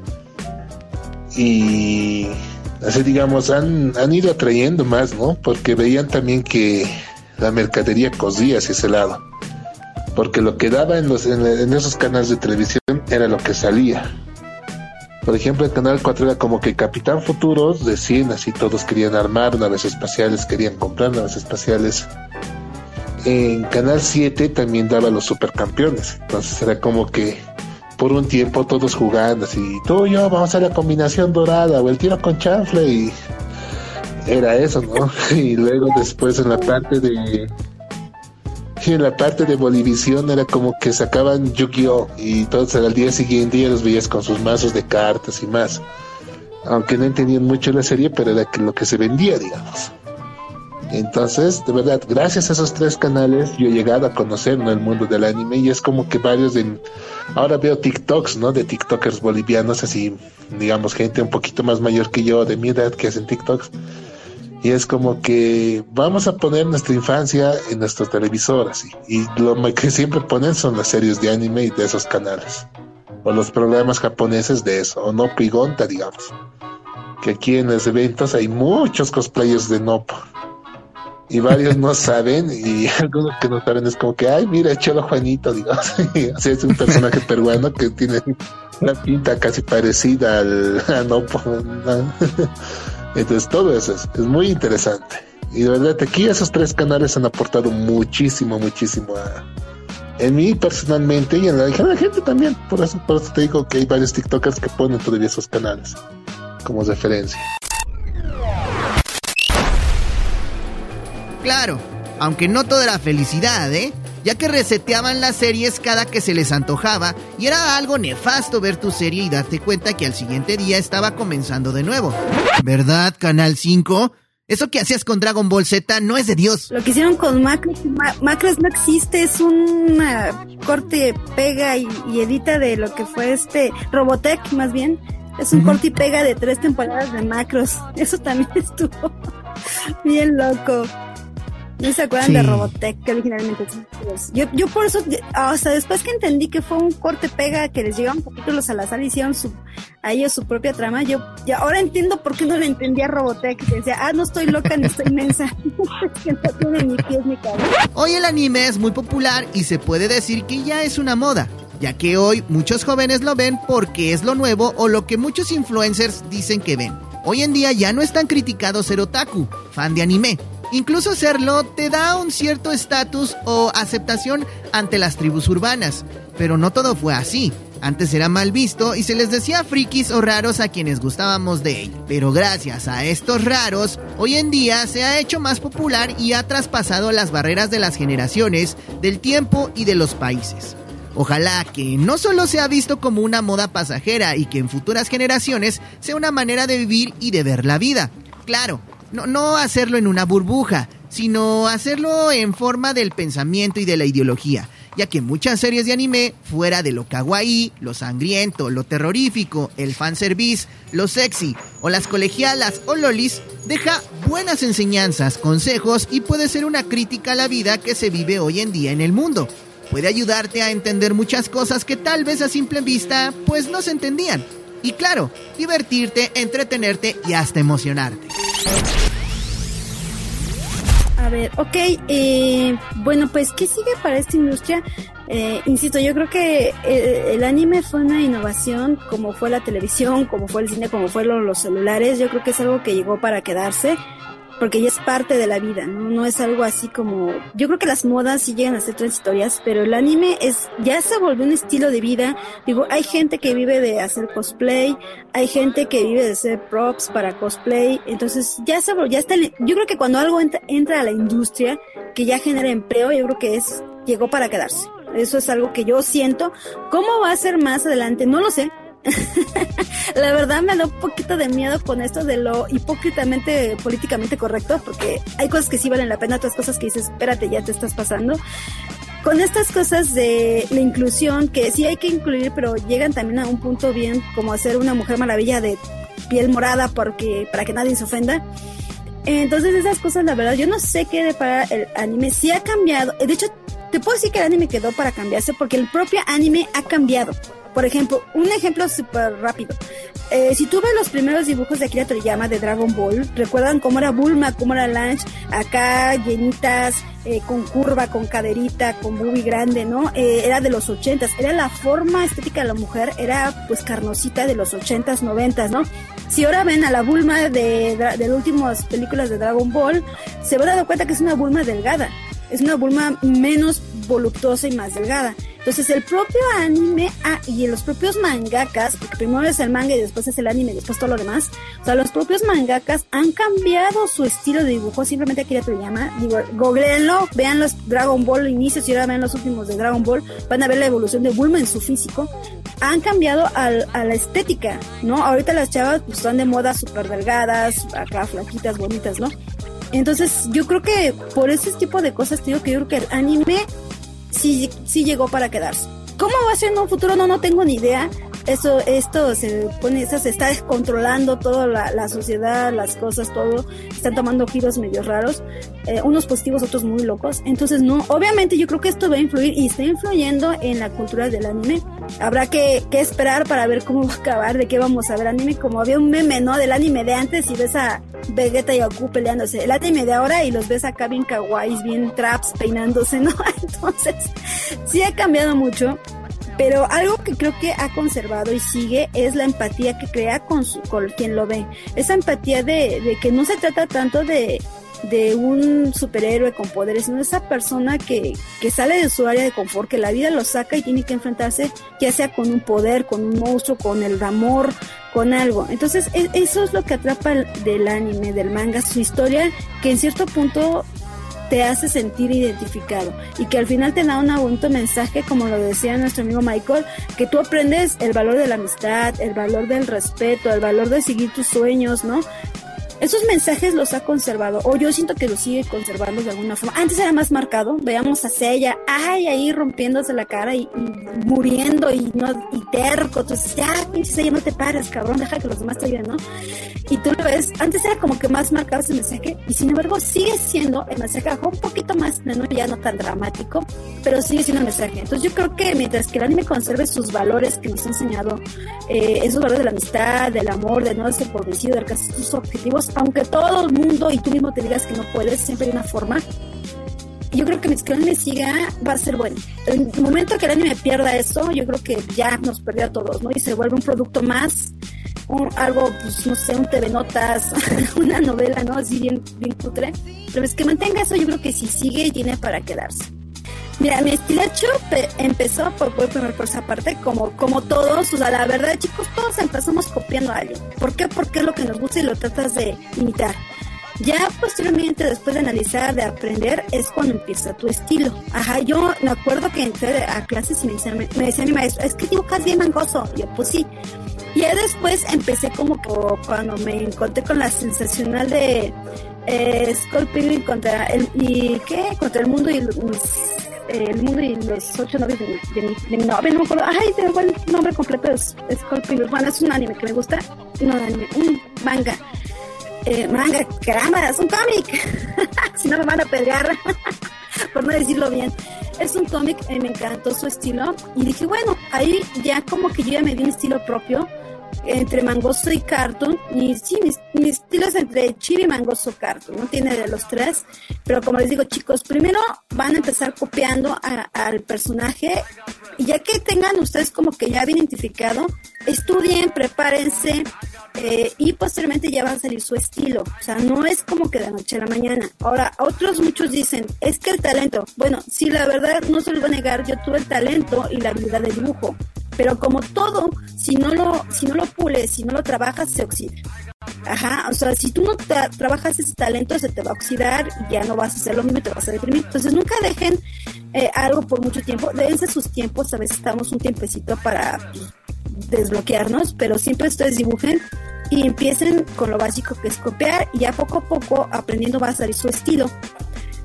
Y así digamos, han, han ido atrayendo más, ¿no? Porque veían también que la mercadería cosía hacia ese lado. Porque lo que daba en, los, en, esos canales de televisión era lo que salía. Por ejemplo, el Canal 4 era como que Capitán Futuros de 100, así todos querían armar naves espaciales, querían comprar naves espaciales. En Canal 7 también daba los supercampeones, entonces era como que por un tiempo todos jugando así, tú y yo vamos a la combinación dorada o el tiro con chanfle y era eso, ¿no? *laughs* Y luego después en la parte de en la parte de Bolivisión era como que sacaban Yu-Gi-Oh! y todos al día siguiente ya los veías con sus mazos de cartas y más. Aunque no entendían mucho la serie, pero era lo que se vendía, digamos. Entonces, de verdad, gracias a esos tres canales yo he llegado a conocer ¿no? el mundo del anime y es como que varios de... Ahora veo TikToks, ¿no? De TikTokers bolivianos, así, digamos, gente un poquito más mayor que yo, de mi edad, que hacen TikToks. Y es como que vamos a poner nuestra infancia en nuestro televisor, así. Y lo que siempre ponen son las series de anime y de esos canales. O los programas japoneses de eso, o Nopo y Gonta, digamos. Que aquí en los eventos hay muchos cosplayers de Nopo. Y varios no *laughs* saben, y *laughs* algunos que no saben es como que, ay, mira, Chelo Juanito, digamos. *laughs* Así es un personaje peruano que tiene una pinta casi parecida al a Nopo. Entonces todo eso es, muy interesante. Y de verdad aquí esos tres canales han aportado muchísimo, muchísimo a, en mí personalmente y en la, en la gente también. Por eso, por eso te digo que hay varios TikTokers que ponen todavía esos canales como referencia. Claro, aunque no toda era felicidad, ¿eh? ya que reseteaban las series cada que se les antojaba y era algo nefasto ver tu serie y darte cuenta que al siguiente día estaba comenzando de nuevo. ¿Verdad, Canal 5? Eso que hacías con Dragon Ball Z no es de Dios. Lo que hicieron con Macros, Ma Macros no existe, es una corte, pega y, y, edita de lo que fue este Robotech, más bien. Es un uh -huh. corte y pega de tres temporadas de Macros. Eso también *laughs* estuvo bien loco. ¿No se acuerdan sí. de Robotech que originalmente yo, yo por eso, hasta después que entendí que fue un corte pega que les llegaban capítulos al azar y hicieron su, a ellos su propia trama, yo ya ahora entiendo por qué no le entendía a Robotech, que decía, ah, no estoy loca ni estoy mensa, *laughs* que no tiene ni pies ni cabeza. Hoy el anime es muy popular y se puede decir que ya es una moda, ya que hoy muchos jóvenes lo ven porque es lo nuevo o lo que muchos influencers dicen que ven. Hoy en día ya no es tan criticado ser otaku, fan de anime, Incluso serlo te da un cierto estatus o aceptación ante las tribus urbanas. Pero no todo fue así. Antes era mal visto y se les decía frikis o raros a quienes gustábamos de ello. Pero gracias a estos raros, hoy en día se ha hecho más popular y ha traspasado las barreras de las generaciones, del tiempo y de los países. Ojalá que no solo sea visto como una moda pasajera y que en futuras generaciones sea una manera de vivir y de ver la vida. Claro, no, no hacerlo en una burbuja, sino hacerlo en forma del pensamiento y de la ideología, ya que muchas series de anime, fuera de lo kawaii, lo sangriento, lo terrorífico, el fanservice, lo sexy o las colegialas o lolis, deja buenas enseñanzas, consejos y puede ser una crítica a la vida que se vive hoy en día en el mundo. Puede ayudarte a entender muchas cosas que tal vez a simple vista pues no se entendían. Y claro, divertirte, entretenerte y hasta emocionarte. Ver, ok, eh, bueno, pues, ¿qué sigue para esta industria? Eh, insisto, yo creo que eh, el anime fue una innovación, como fue la televisión, como fue el cine, como fueron los celulares, yo creo que es algo que llegó para quedarse, porque ya es parte de la vida, ¿no? Es algo así como, yo creo que las modas sí llegan a ser transitorias, pero el anime es, ya se volvió un estilo de vida, digo, hay gente que vive de hacer cosplay, hay gente que vive de hacer props para cosplay, entonces ya se ya está, yo creo que cuando algo entra, entra a la industria, que ya genera empleo, yo creo que es, llegó para quedarse. Eso es algo que yo siento. ¿Cómo va a ser más adelante? No lo sé. *laughs* la verdad me da un poquito de miedo con esto de lo hipócritamente políticamente correcto, porque hay cosas que sí valen la pena, otras cosas que dices, espérate, ya te estás pasando. con estas cosas de la inclusión, que sí hay que incluir, pero llegan también a un punto bien como hacer una mujer maravilla de piel morada porque para que nadie se ofenda. Entonces esas cosas, la verdad, yo no sé qué para el anime. Sí ha cambiado. De hecho, te puedo decir que el anime quedó para cambiarse porque el propio anime ha cambiado. Por ejemplo, un ejemplo súper rápido. Eh, si tú ves los primeros dibujos de Akira Toriyama de Dragon Ball, ¿recuerdan cómo era Bulma, cómo era Lange? Acá llenitas, eh, con curva, con caderita, con boobie grande, ¿no? Eh, era de los ochentas, era la forma estética de la mujer, era pues carnosita de los ochentas, noventas, ¿no? Si ahora ven a la Bulma de, de las últimas películas de Dragon Ball, se van a dar cuenta que es una Bulma delgada, es una Bulma menos voluptuosa y más delgada. Entonces el propio anime ah, y los propios mangakas, porque primero es el manga y después es el anime y después todo lo demás, o sea, los propios mangakas han cambiado su estilo de dibujo, simplemente aquí ya te llama, digo, googleenlo, vean los Dragon Ball inicios y ahora vean los últimos de Dragon Ball, van a ver la evolución de Bulma en su físico, han cambiado a la estética, ¿no? Ahorita las chavas pues están de moda súper delgadas, acá flaquitas, bonitas, ¿no? Entonces, yo creo que por ese tipo de cosas, te digo que yo creo que el anime sí, sí llegó para quedarse. ¿Cómo va a ser en un futuro? No, no tengo ni idea. Eso, esto se pone, se está descontrolando toda la, la sociedad, las cosas, todo. Están tomando giros medio raros. Eh, unos positivos, otros muy locos. Entonces, no, obviamente yo creo que esto va a influir y está influyendo en la cultura del anime. Habrá que, que esperar para ver cómo *laughs* va a acabar, de qué vamos a ver anime. Como había un meme, ¿no? Del anime de antes y ves a Vegeta y Goku peleándose. El anime de ahora y los ves acá bien kawaiis, bien traps, peinándose, ¿no? *laughs* Entonces, sí ha cambiado mucho. Pero algo que creo que ha conservado y sigue es la empatía que crea con, su, con quien lo ve. Esa empatía de, que no se trata tanto de, un superhéroe con poderes, sino esa persona que, que sale de su área de confort, que la vida lo saca y tiene que enfrentarse ya sea con un poder, con un monstruo, con el amor, con algo. Entonces e- eso es lo que atrapa el- del anime, del manga, su historia que en cierto punto te hace sentir identificado y que al final te da un bonito mensaje, como lo decía nuestro amigo Michael, que tú aprendes el valor de la amistad, el valor del respeto, el valor de seguir tus sueños, ¿no? Esos mensajes los ha conservado, o yo siento que los sigue conservando de alguna forma. Antes era más marcado, veamos a Seiya, ay, ahí rompiéndose la cara y, muriendo y no y terco. Entonces, ya, pinche no te pares, cabrón, deja que los demás te ayuden, ¿no? Y tú lo ves, antes era como que más marcado ese mensaje, y sin embargo sigue siendo el mensaje un poquito más, ya no tan dramático, pero sigue siendo el mensaje. Entonces yo creo que mientras que el anime conserve sus valores que nos ha enseñado, eh, esos valores de la amistad, del amor, de no ser por vencido, de alcanzar tus objetivos, aunque todo el mundo y tú mismo te digas que no puedes, siempre hay una forma. Yo creo que mientras que anime siga, va a ser bueno. En el momento que el anime pierda eso, yo creo que ya nos perdió a todos, ¿no? Y se vuelve un producto más, un- algo, pues no sé, un TV Notas, *laughs* una novela, ¿no? Así bien, bien cutre. Pero es que mantenga eso, yo creo que si sigue, tiene para quedarse. Mira, mi estilacho pe- empezó por, por, por, esa parte, como, como todos, o sea, la verdad, chicos, todos empezamos copiando a alguien. ¿Por qué? Porque es lo que nos gusta y lo tratas de imitar. Ya posteriormente, después de analizar, de aprender, es cuando empieza tu estilo. Ajá, yo me acuerdo que entré a clases y me decía, me decía mi maestro, es que dibujas bien mangoso. Yo, pues sí. Y ya después empecé como cuando me encontré con la sensacional de eh, contra el, y ¿qué? Contra el mundo y el mundo y los ocho novios de, de, de mi novia, no me acuerdo. Ay, tengo el nombre completo de Pilgrim. Bueno, es un anime que me gusta. No, anime, un manga. Eh, manga, caramba, es un cómic. *laughs* si no me van a pelear, *laughs* por no decirlo bien. Es un cómic, eh, me encantó su estilo. Y dije, bueno, ahí ya como que yo ya me di un estilo propio entre mangoso y cartoon. Y sí, mi, mi estilo es entre chibi, mangoso, cartoon. No tiene de los tres. Pero como les digo, chicos, primero van a empezar copiando a- al personaje. Y ya que tengan ustedes como que ya identificado, estudien, prepárense. eh, y posteriormente ya va a salir su estilo. O sea, no es como que de noche a la mañana. Ahora, otros muchos dicen, es que el talento. Bueno, sí, la verdad, no se lo voy a negar, yo tuve el talento y la habilidad de dibujo. Pero como todo, si no lo, si no lo pules, si no lo trabajas, se oxida. Ajá, o sea, si tú no tra- trabajas ese talento, se te va a oxidar y ya no vas a hacer lo mismo y te vas a deprimir. Entonces, nunca dejen eh, algo por mucho tiempo. Dense sus tiempos, a veces estamos un tiempecito para pues, desbloquearnos, pero siempre ustedes dibujen y empiecen con lo básico que es copiar y ya poco a poco aprendiendo va a salir su estilo.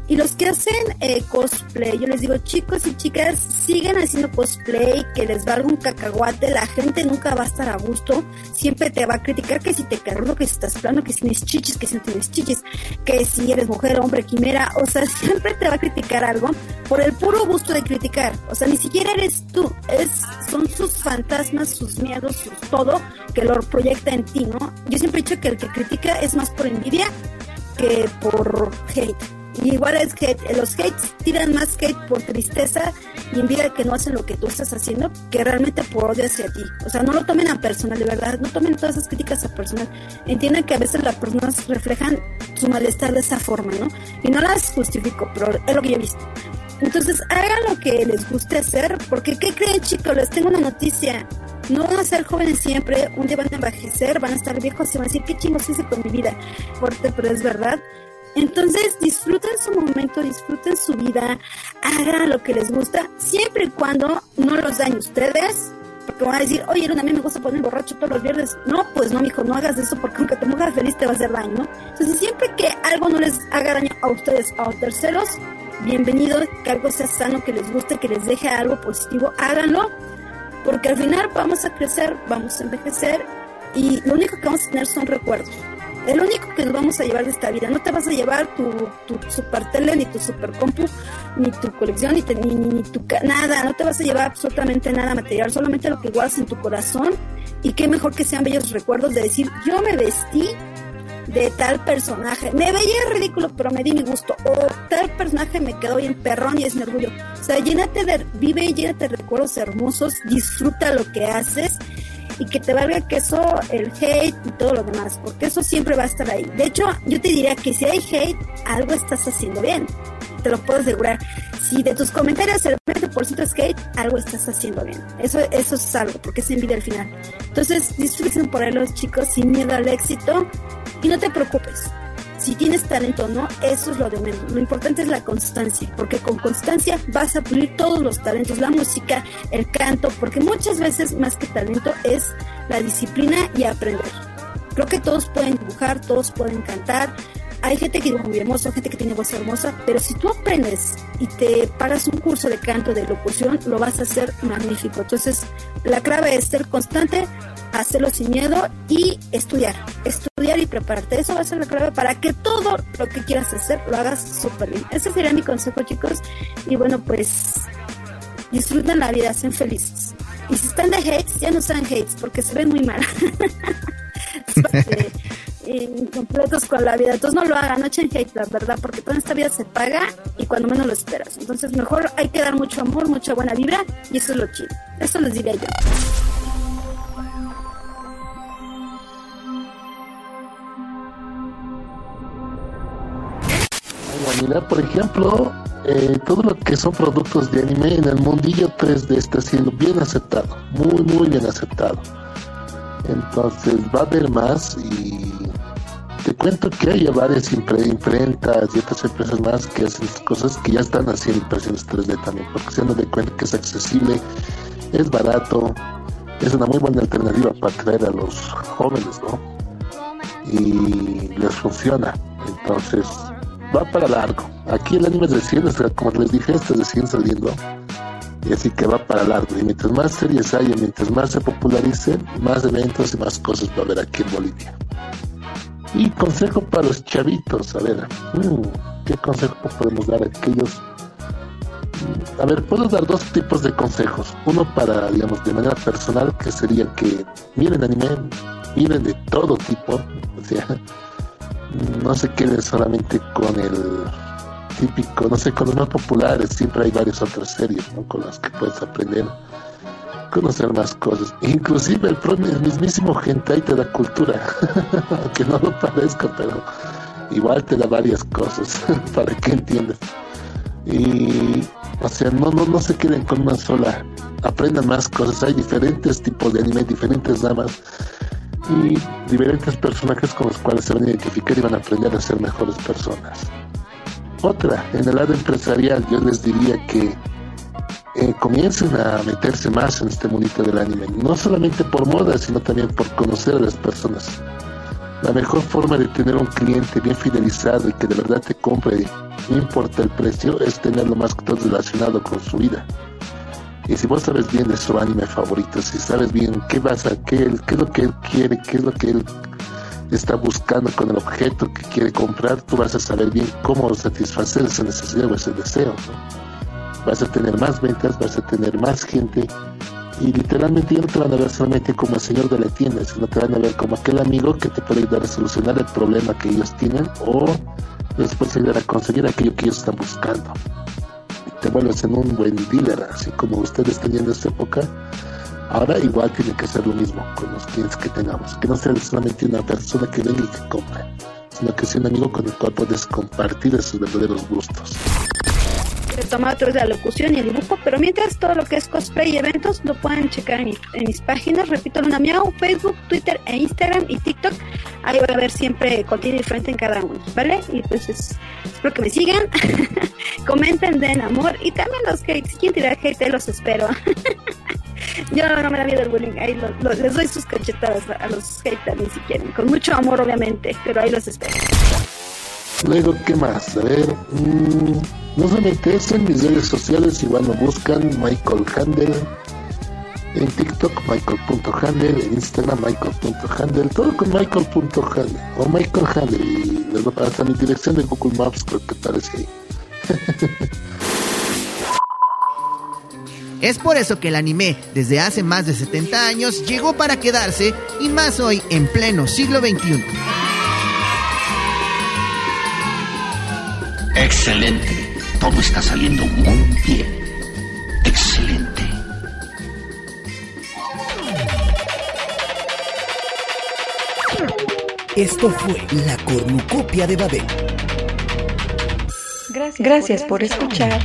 Y los que hacen eh, cosplay, yo les digo, chicos y chicas, siguen haciendo cosplay, que les valga un cacahuate, la gente nunca va a estar a gusto, siempre te va a criticar que si te cargo, que si estás plano, que si tienes chichis, que si no tienes chichis, que si eres mujer, hombre, quimera, o sea, *laughs* siempre te va a criticar algo por el puro gusto de criticar, o sea, ni siquiera eres tú, es, son sus fantasmas, sus miedos, sus todo, que lo proyecta en ti, ¿no? Yo siempre he dicho que el que critica es más por envidia que por hate. Y igual es que los hates tiran más hate por tristeza y envidia que no hacen lo que tú estás haciendo que realmente por odio hacia ti. O sea, no lo tomen a personal, de verdad. No tomen todas esas críticas a personal. Entiendan que a veces las personas reflejan su malestar de esa forma, ¿no? Y no las justifico, pero es lo que yo he visto. Entonces, hagan lo que les guste hacer, porque ¿qué creen, chicos? Les tengo una noticia. No van a ser jóvenes siempre, un día van a envejecer, van a estar viejos y van a decir, ¿qué chingos hice con mi vida? Fuerte, pero es verdad. Entonces disfruten su momento, disfruten su vida, hagan lo que les gusta, siempre y cuando no los dañen ustedes, porque van a decir, oye, a mí me gusta poner borracho todos los viernes. No, pues no, mijo, no hagas eso porque aunque te muevas feliz te va a hacer daño, ¿no? Entonces siempre que algo no les haga daño a ustedes o a terceros, bienvenido, que algo sea sano, que les guste, que les deje algo positivo, háganlo, porque al final vamos a crecer, vamos a envejecer y lo único que vamos a tener son recuerdos. El único que nos vamos a llevar de esta vida. No te vas a llevar tu, tu super tele, ni tu super compu, ni tu colección, ni, ni, ni, tu nada. No te vas a llevar absolutamente nada material, solamente lo que guardas en tu corazón. Y qué mejor que sean bellos recuerdos de decir, yo me vestí de tal personaje. Me veía ridículo, pero me di mi gusto. O tal personaje me quedó bien perrón y es mi orgullo. O sea, llénate de, vive y llénate de recuerdos hermosos, disfruta lo que haces y que te valga que eso, el hate y todo lo demás, porque eso siempre va a estar ahí. De hecho, yo te diría que si hay hate, algo estás haciendo bien. Te lo puedo asegurar. Si de tus comentarios el 20% es hate, algo estás haciendo bien. Eso, eso es algo, porque es envidia al final. Entonces, disfruten por ahí los chicos sin miedo al éxito y no te preocupes si tienes talento no, eso es lo de menos. Lo importante es la constancia, porque con constancia vas a pulir todos los talentos, la música, el canto, porque muchas veces más que talento es la disciplina y aprender. Creo que todos pueden dibujar, todos pueden cantar. Hay gente que dibuja muy hermoso, gente que tiene voz hermosa, pero si tú aprendes y te pagas un curso de canto, de locución, lo vas a hacer magnífico. Entonces, la clave es ser constante, hacerlo sin miedo y estudiar, estudiar y prepararte. Eso va a ser la clave para que todo lo que quieras hacer lo hagas súper bien. Ese sería mi consejo, chicos. Y bueno, pues disfruten la vida, sean felices. Y si están de hates, ya no sean hates porque se ven muy mal. *laughs* *laughs* incompletos con la vida. Entonces no lo hagan, no echen hate, la verdad, porque toda esta vida se paga y cuando menos lo esperas. Entonces mejor hay que dar mucho amor, mucha buena vibra y eso es lo chido. Eso les diría yo. Por ejemplo, eh, todo lo que son productos de anime en el mundillo 3D está siendo bien aceptado, muy, muy bien aceptado. Entonces va a haber más y te cuento que hay varias imprentas y otras empresas más que hacen cosas que ya están haciendo impresiones 3D también, porque se han dado cuenta que es accesible, es barato, es una muy buena alternativa para atraer a los jóvenes, ¿no? Y les funciona. Entonces, va para largo. Aquí el anime es recién, como les dije, está recién saliendo. Y así que va para largo. Y mientras más series haya, mientras más se popularicen, más eventos y más cosas va a haber aquí en Bolivia. Y consejo para los chavitos, a ver, mm, ¿qué consejo podemos dar a aquellos? A ver, puedo dar dos tipos de consejos. Uno para, digamos, de manera personal, que sería que miren anime, miren de todo tipo, *laughs* o sea, no se queden solamente con el típico, no sé, con los más populares, siempre hay varias otras series con las que puedes aprender, conocer más cosas. Inclusive el, el mismísimo te da cultura, *laughs* aunque no lo parezca, pero igual te da varias cosas *laughs* para que entiendas. Y, o sea, no, no, no se queden con una sola, aprendan más cosas, hay diferentes tipos de anime, diferentes ramas y diferentes personajes con los cuales se van a identificar y van a aprender a ser mejores personas. Otra, en el lado empresarial, yo les diría que eh, comiencen a meterse más en este mundito del anime, no solamente por moda, sino también por conocer a las personas. La mejor forma de tener un cliente bien fidelizado y que de verdad te compre no importa el precio, es tenerlo más que todo relacionado con su vida. Y si vos sabes bien de su anime favorito, si sabes bien qué vas a qué, qué es lo que él quiere, qué es lo que él está buscando con el objeto que quiere comprar, tú vas a saber bien cómo satisfacer esa necesidad o ese deseo. Vas a tener más ventas, vas a tener más gente y literalmente ya no te van a ver solamente como el señor de la tienda, sino te van a ver como aquel amigo que te puede ayudar a solucionar el problema que ellos tienen o les puedes ayudar a conseguir aquello que ellos están buscando. Te vuelves en un buen dealer, así como ustedes tenían en esta época. Ahora igual tiene que ser lo mismo con los clientes que tengamos, que no sea solamente una persona que venga y que compre, sino que sea un amigo con el cual puedes compartir esos verdaderos gustos retomar otra vez la locución y el dibujo, pero mientras todo lo que es cosplay y eventos lo pueden checar en, mi- en mis páginas, repito, Luna Miau, Facebook, Twitter e Instagram y TikTok. Ahí va a haber siempre contenido diferente en cada uno, ¿vale? Y pues es- espero que me sigan, *laughs* comenten, den amor y también los hates. Si quieren tirar hate, los espero. *laughs* Yo no me da miedo el bullying, ahí les doy sus cachetadas a a los haters si quieren, con mucho amor obviamente, pero ahí los espero. Luego, ¿qué más? A ver, mm, no solamente eso, en mis redes sociales igual me buscan Michael Handel, en TikTok Michael.handel, en Instagram Michael.handel, todo con Michael.handel o Michael Handel y les voy a pasar mi dirección de Google Maps creo que aparece ahí. *laughs* Es por eso que el anime, desde hace más de 70 años, llegó para quedarse y más hoy en pleno siglo XXI. Excelente. Todo está saliendo muy bien. Excelente. Esto fue la cornucopia de Babel. Gracias, Gracias por escuchar.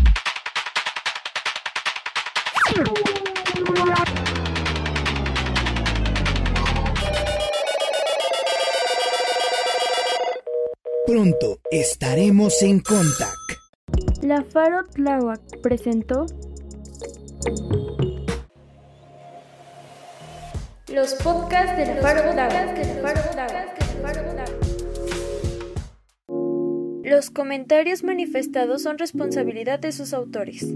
Pronto estaremos en Contact. La Faro Tláhuac presentó los podcasts del Faro Tláhuac. Los comentarios manifestados son responsabilidad de sus autores.